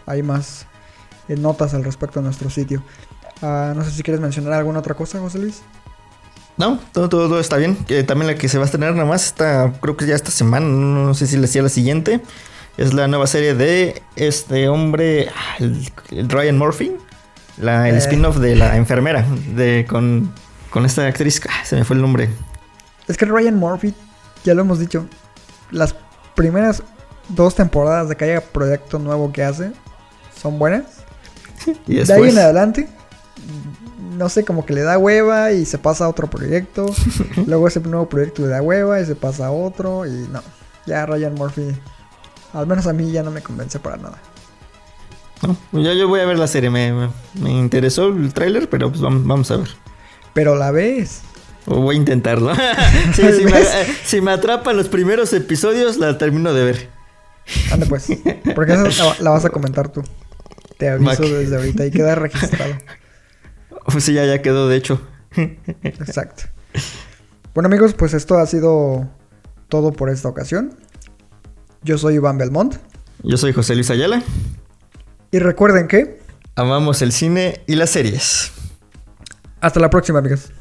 hay más eh, notas al respecto de nuestro sitio. Ah, no sé si quieres mencionar alguna otra cosa, José Luis. No, todo, todo, todo está bien. Que también la que se va a estrenar nada más está, creo que ya esta semana, no, sé si le decía la siguiente. Es la nueva serie de este hombre, ah, el, el Ryan Murphy. La, el Eh. spin-off de la enfermera. De, con, con esta actriz. ah, se me fue el nombre. Es que Ryan Murphy, ya lo hemos dicho, las primeras dos temporadas de cada proyecto nuevo que hace son buenas. Y De ahí después. en adelante, no sé, como que le da hueva y se pasa a otro proyecto. Luego ese nuevo proyecto le da hueva y se pasa a otro. Y no, ya Ryan Murphy, al menos a mí ya no me convence para nada. No, pues ya yo voy a ver la serie. Me, me- me interesó el tráiler, pero pues vamos, vamos a ver. Pero la ves. O voy a intentarlo. Sí, si, me, si me atrapan los primeros episodios, la termino de ver. Anda pues. Porque esa la, la vas a comentar tú. Te aviso desde ahorita y queda registrado. Pues sí, ya, ya quedó, de hecho. Exacto. Bueno amigos, pues esto ha sido todo por esta ocasión. Yo soy Iván Belmont. Yo soy José Luis Ayala. Y recuerden que... Amamos el cine y las series. Hasta la próxima amigos.